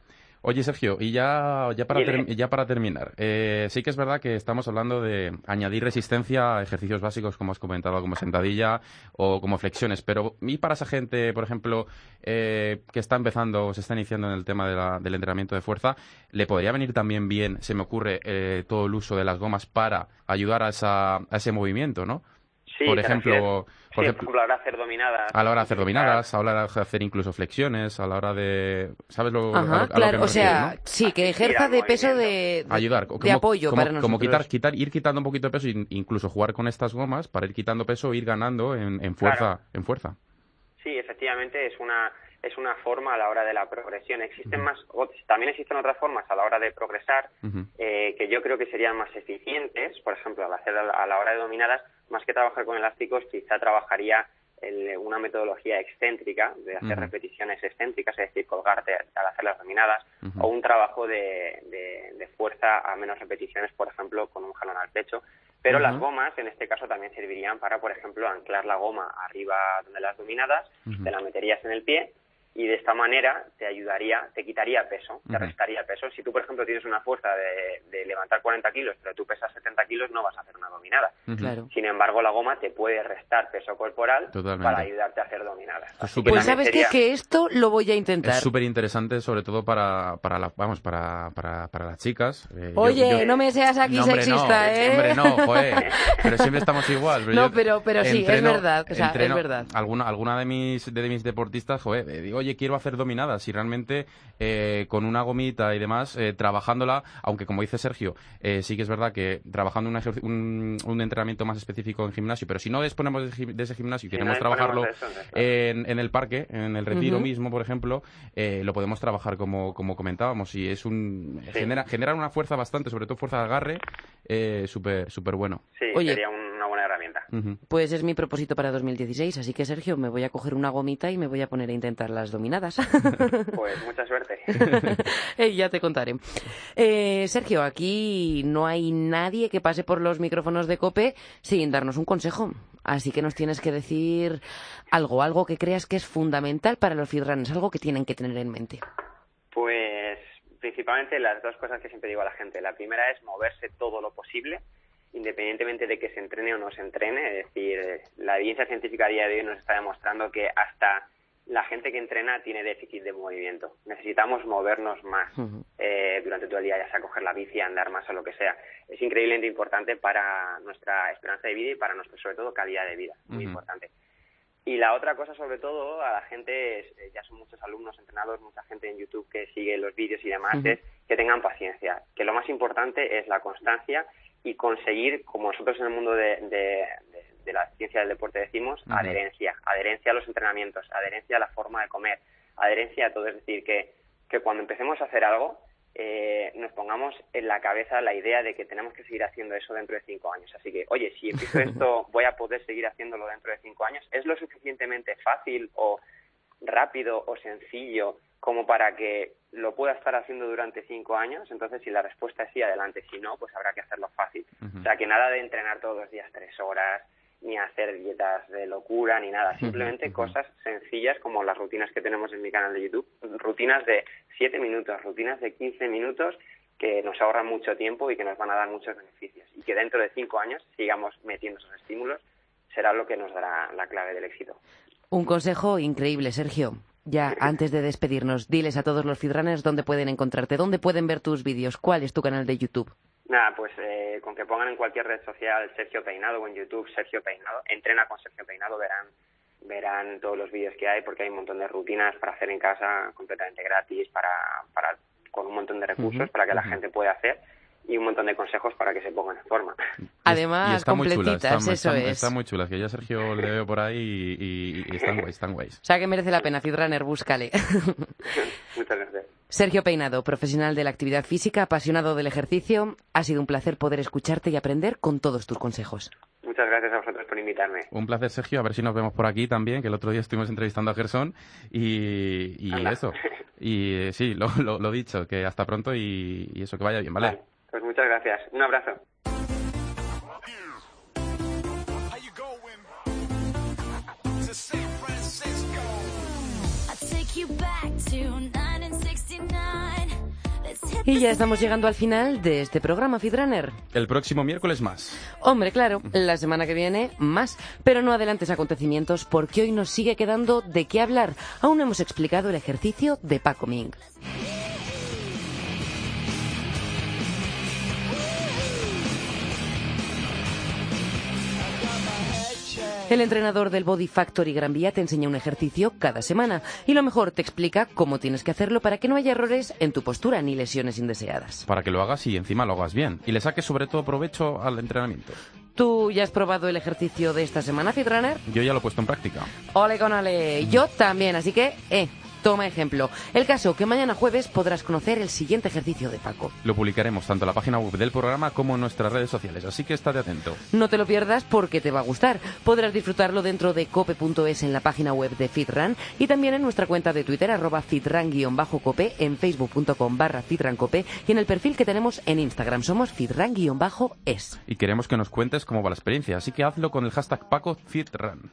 Oye, Sergio, y ya, ya, para, ya para terminar, eh, sí que es verdad que estamos hablando de añadir resistencia a ejercicios básicos, como has comentado, como sentadilla o como flexiones, pero ¿y para esa gente, por ejemplo, eh, que está empezando o se está iniciando en el tema de del entrenamiento de fuerza, le podría venir también bien, se me ocurre, eh, todo el uso de las gomas para ayudar a, esa, a ese movimiento, ¿no? Por ejemplo, por, ejemplo, a la hora de hacer dominadas. A la hora de hacer dominadas, a la hora de hacer incluso flexiones, a la hora de... ¿Sabes lo, Ajá, claro, o sea, sí, que ejerza de peso de, Ayudar, de apoyo como, para nosotros. Como quitar, quitar, ir quitando un poquito de peso, incluso jugar con estas gomas para ir quitando peso e ir ganando en, en fuerza, en fuerza. Sí, efectivamente es una es una forma a la hora de la progresión. Existen más, también existen otras formas a la hora de progresar eh, que yo creo que serían más eficientes. Por ejemplo, al hacer a la hora de dominadas, más que trabajar con elásticos, quizá trabajaría una metodología excéntrica de hacer repeticiones excéntricas, es decir, colgarte al hacer las dominadas, o un trabajo de, de, fuerza a menos repeticiones, por ejemplo, con un jalón al pecho. Pero las gomas, en este caso, también servirían para, por ejemplo, anclar la goma arriba de las dominadas, te la meterías en el pie y de esta manera te ayudaría, te quitaría peso, te restaría peso. Si tú, por ejemplo, tienes una fuerza de, levantar 40 kilos, pero tú pesas 70 kilos, no vas a hacer una dominada. Sin embargo, la goma te puede restar peso corporal para ayudarte a hacer dominadas. pues sabes que esto lo voy a intentar. Es súper interesante, sobre todo para, para, la, vamos, para, para, para las chicas. Eh, Oye, no me seas aquí sexista, ¿eh? Hombre, no, joder, pero siempre estamos igual. Pero no, pero, pero sí, es verdad, o sea, es verdad. Alguna, alguna de mis, de mis deportistas, joder, eh, digo, oye, quiero hacer dominadas y realmente eh, con una gomita y demás, eh, trabajándola, aunque como dice Sergio, eh, sí que es verdad que trabajando un, un, entrenamiento más específico en gimnasio, pero si no disponemos de, ese gimnasio y queremos trabajarlo en, el parque, en el retiro mismo, por ejemplo, lo podemos trabajar como, como comentábamos y es un genera, genera una fuerza bastante, sobre todo fuerza de agarre, súper super bueno. Sí, sería una buena herramienta. Pues es mi propósito para 2016, así que Sergio, me voy a coger una gomita y me voy a poner a intentar las dominadas. Pues mucha suerte. ya te contaré. Eh, Sergio, aquí no hay nadie que pase por los micrófonos de COPE sin darnos un consejo. Así que nos tienes que decir algo, algo que creas que es fundamental para los feedrunners, algo que tienen que tener en mente. Pues principalmente las dos cosas que siempre digo a la gente. La primera es moverse todo lo posible independientemente de que se entrene o no se entrene. Es decir, la evidencia científica a día de hoy nos está demostrando que hasta la gente que entrena tiene déficit de movimiento. Necesitamos movernos más eh, durante todo el día, ya sea coger la bici, andar más o lo que sea. Es increíblemente importante para nuestra esperanza de vida y para nuestra, sobre todo, calidad de vida. Muy importante. Y la otra cosa, sobre todo, a la gente, eh, ya son muchos alumnos entrenados, mucha gente en YouTube que sigue los vídeos y demás, es que tengan paciencia. Que lo más importante es la constancia y conseguir, como nosotros en el mundo de, la ciencia del deporte decimos, adherencia, adherencia a los entrenamientos, adherencia a la forma de comer, adherencia a todo. Es decir, que, que cuando empecemos a hacer algo, eh, nos pongamos en la cabeza la idea de que tenemos que seguir haciendo eso dentro de cinco años. Así que, oye, si empiezo esto, voy a poder seguir haciéndolo dentro de cinco años. ¿Es lo suficientemente fácil o rápido o sencillo como para que lo pueda estar haciendo durante cinco años. Entonces, si la respuesta es sí, adelante. Si no, pues habrá que hacerlo fácil. O sea, que nada de entrenar todos los días tres horas, ni hacer dietas de locura, ni nada. Simplemente cosas sencillas como las rutinas que tenemos en mi canal de YouTube. Rutinas de siete minutos, rutinas de quince minutos que nos ahorran mucho tiempo y que nos van a dar muchos beneficios. Y que dentro de cinco años sigamos metiendo esos estímulos será lo que nos dará la clave del éxito. Un consejo increíble, Sergio ya antes de despedirnos, diles a todos los feedrunners dónde pueden encontrarte, dónde pueden ver tus vídeos, cuál es tu canal de YouTube. Nada, pues eh, con que pongan en cualquier red social Sergio Peinado o en YouTube Sergio Peinado, entrena con Sergio Peinado, verán verán todos los vídeos que hay porque hay un montón de rutinas para hacer en casa completamente gratis, para, para con un montón de recursos para que la gente pueda hacer y un montón de consejos para que se pongan en forma. Además, completitas, eso es. Está muy chula, que ya Sergio le veo por ahí y, están guays, están guays. O sea que merece la pena, Fidraner, búscale. Muchas gracias. Sergio Peinado, profesional de la actividad física, apasionado del ejercicio, ha sido un placer poder escucharte y aprender con todos tus consejos. Muchas gracias a vosotros por invitarme. Un placer, Sergio. A ver si nos vemos por aquí también, que el otro día estuvimos entrevistando a Gerson y, y eso. Y eh, sí, lo, lo, dicho, que hasta pronto y, eso, que vaya bien, ¿vale? Pues muchas gracias. Un abrazo. Y ya estamos llegando al final de este programa, Fidraner. El próximo miércoles más. Hombre, claro, la semana que viene más. Pero no adelantes acontecimientos porque hoy nos sigue quedando de qué hablar. Aún no hemos explicado el ejercicio de Paco Ming. El entrenador del Body Factory Gran Vía te enseña un ejercicio cada semana y lo mejor te explica cómo tienes que hacerlo para que no haya errores en tu postura ni lesiones indeseadas. Para que lo hagas y encima lo hagas bien y le saques sobre todo provecho al entrenamiento. ¿Tú ya has probado el ejercicio de esta semana, Fitrunner? Yo ya lo he puesto en práctica. Ole con ole. Yo también, así que, eh, Toma ejemplo. El caso que mañana jueves podrás conocer el siguiente ejercicio de Paco. Lo publicaremos tanto en la página web del programa como en nuestras redes sociales, así que estate atento. No te lo pierdas porque te va a gustar. Podrás disfrutarlo dentro de cope.es en la página web de FitRun y también en nuestra cuenta de Twitter arroba fitran-cope, en facebook.com barra fitrancope y en el perfil que tenemos en Instagram. Somos fitran-es. Y queremos que nos cuentes cómo va la experiencia, así que hazlo con el hashtag PacoFitRun.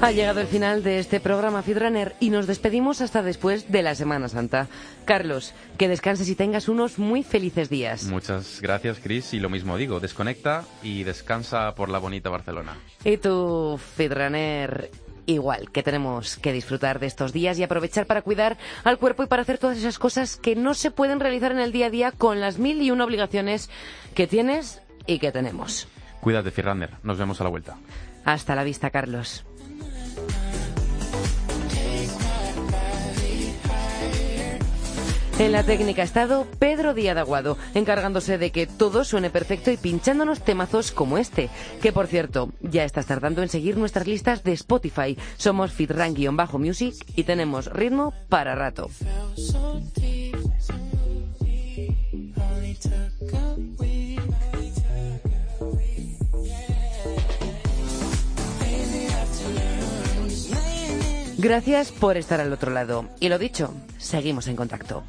Ha llegado el final de este programa Fitrunner y nos despedimos hasta después de la Semana Santa. Carlos, que descanses y tengas unos muy felices días. Muchas gracias, Chris, y lo mismo digo, desconecta y descansa por la bonita Barcelona. Y tú, Fitrunner, igual, que tenemos que disfrutar de estos días y aprovechar para cuidar al cuerpo y para hacer todas esas cosas que no se pueden realizar en el día a día con las mil y una obligaciones que tienes y que tenemos. Cuídate, Firrander. Nos vemos a la vuelta. Hasta la vista, Carlos. En la técnica ha estado Pedro Díaz Aguado, encargándose de que todo suene perfecto y pinchándonos temazos como este. Que por cierto, ya estás tardando en seguir nuestras listas de Spotify. Somos Fitran-Music y tenemos ritmo para rato. Gracias por estar al otro lado. Y lo dicho, seguimos en contacto.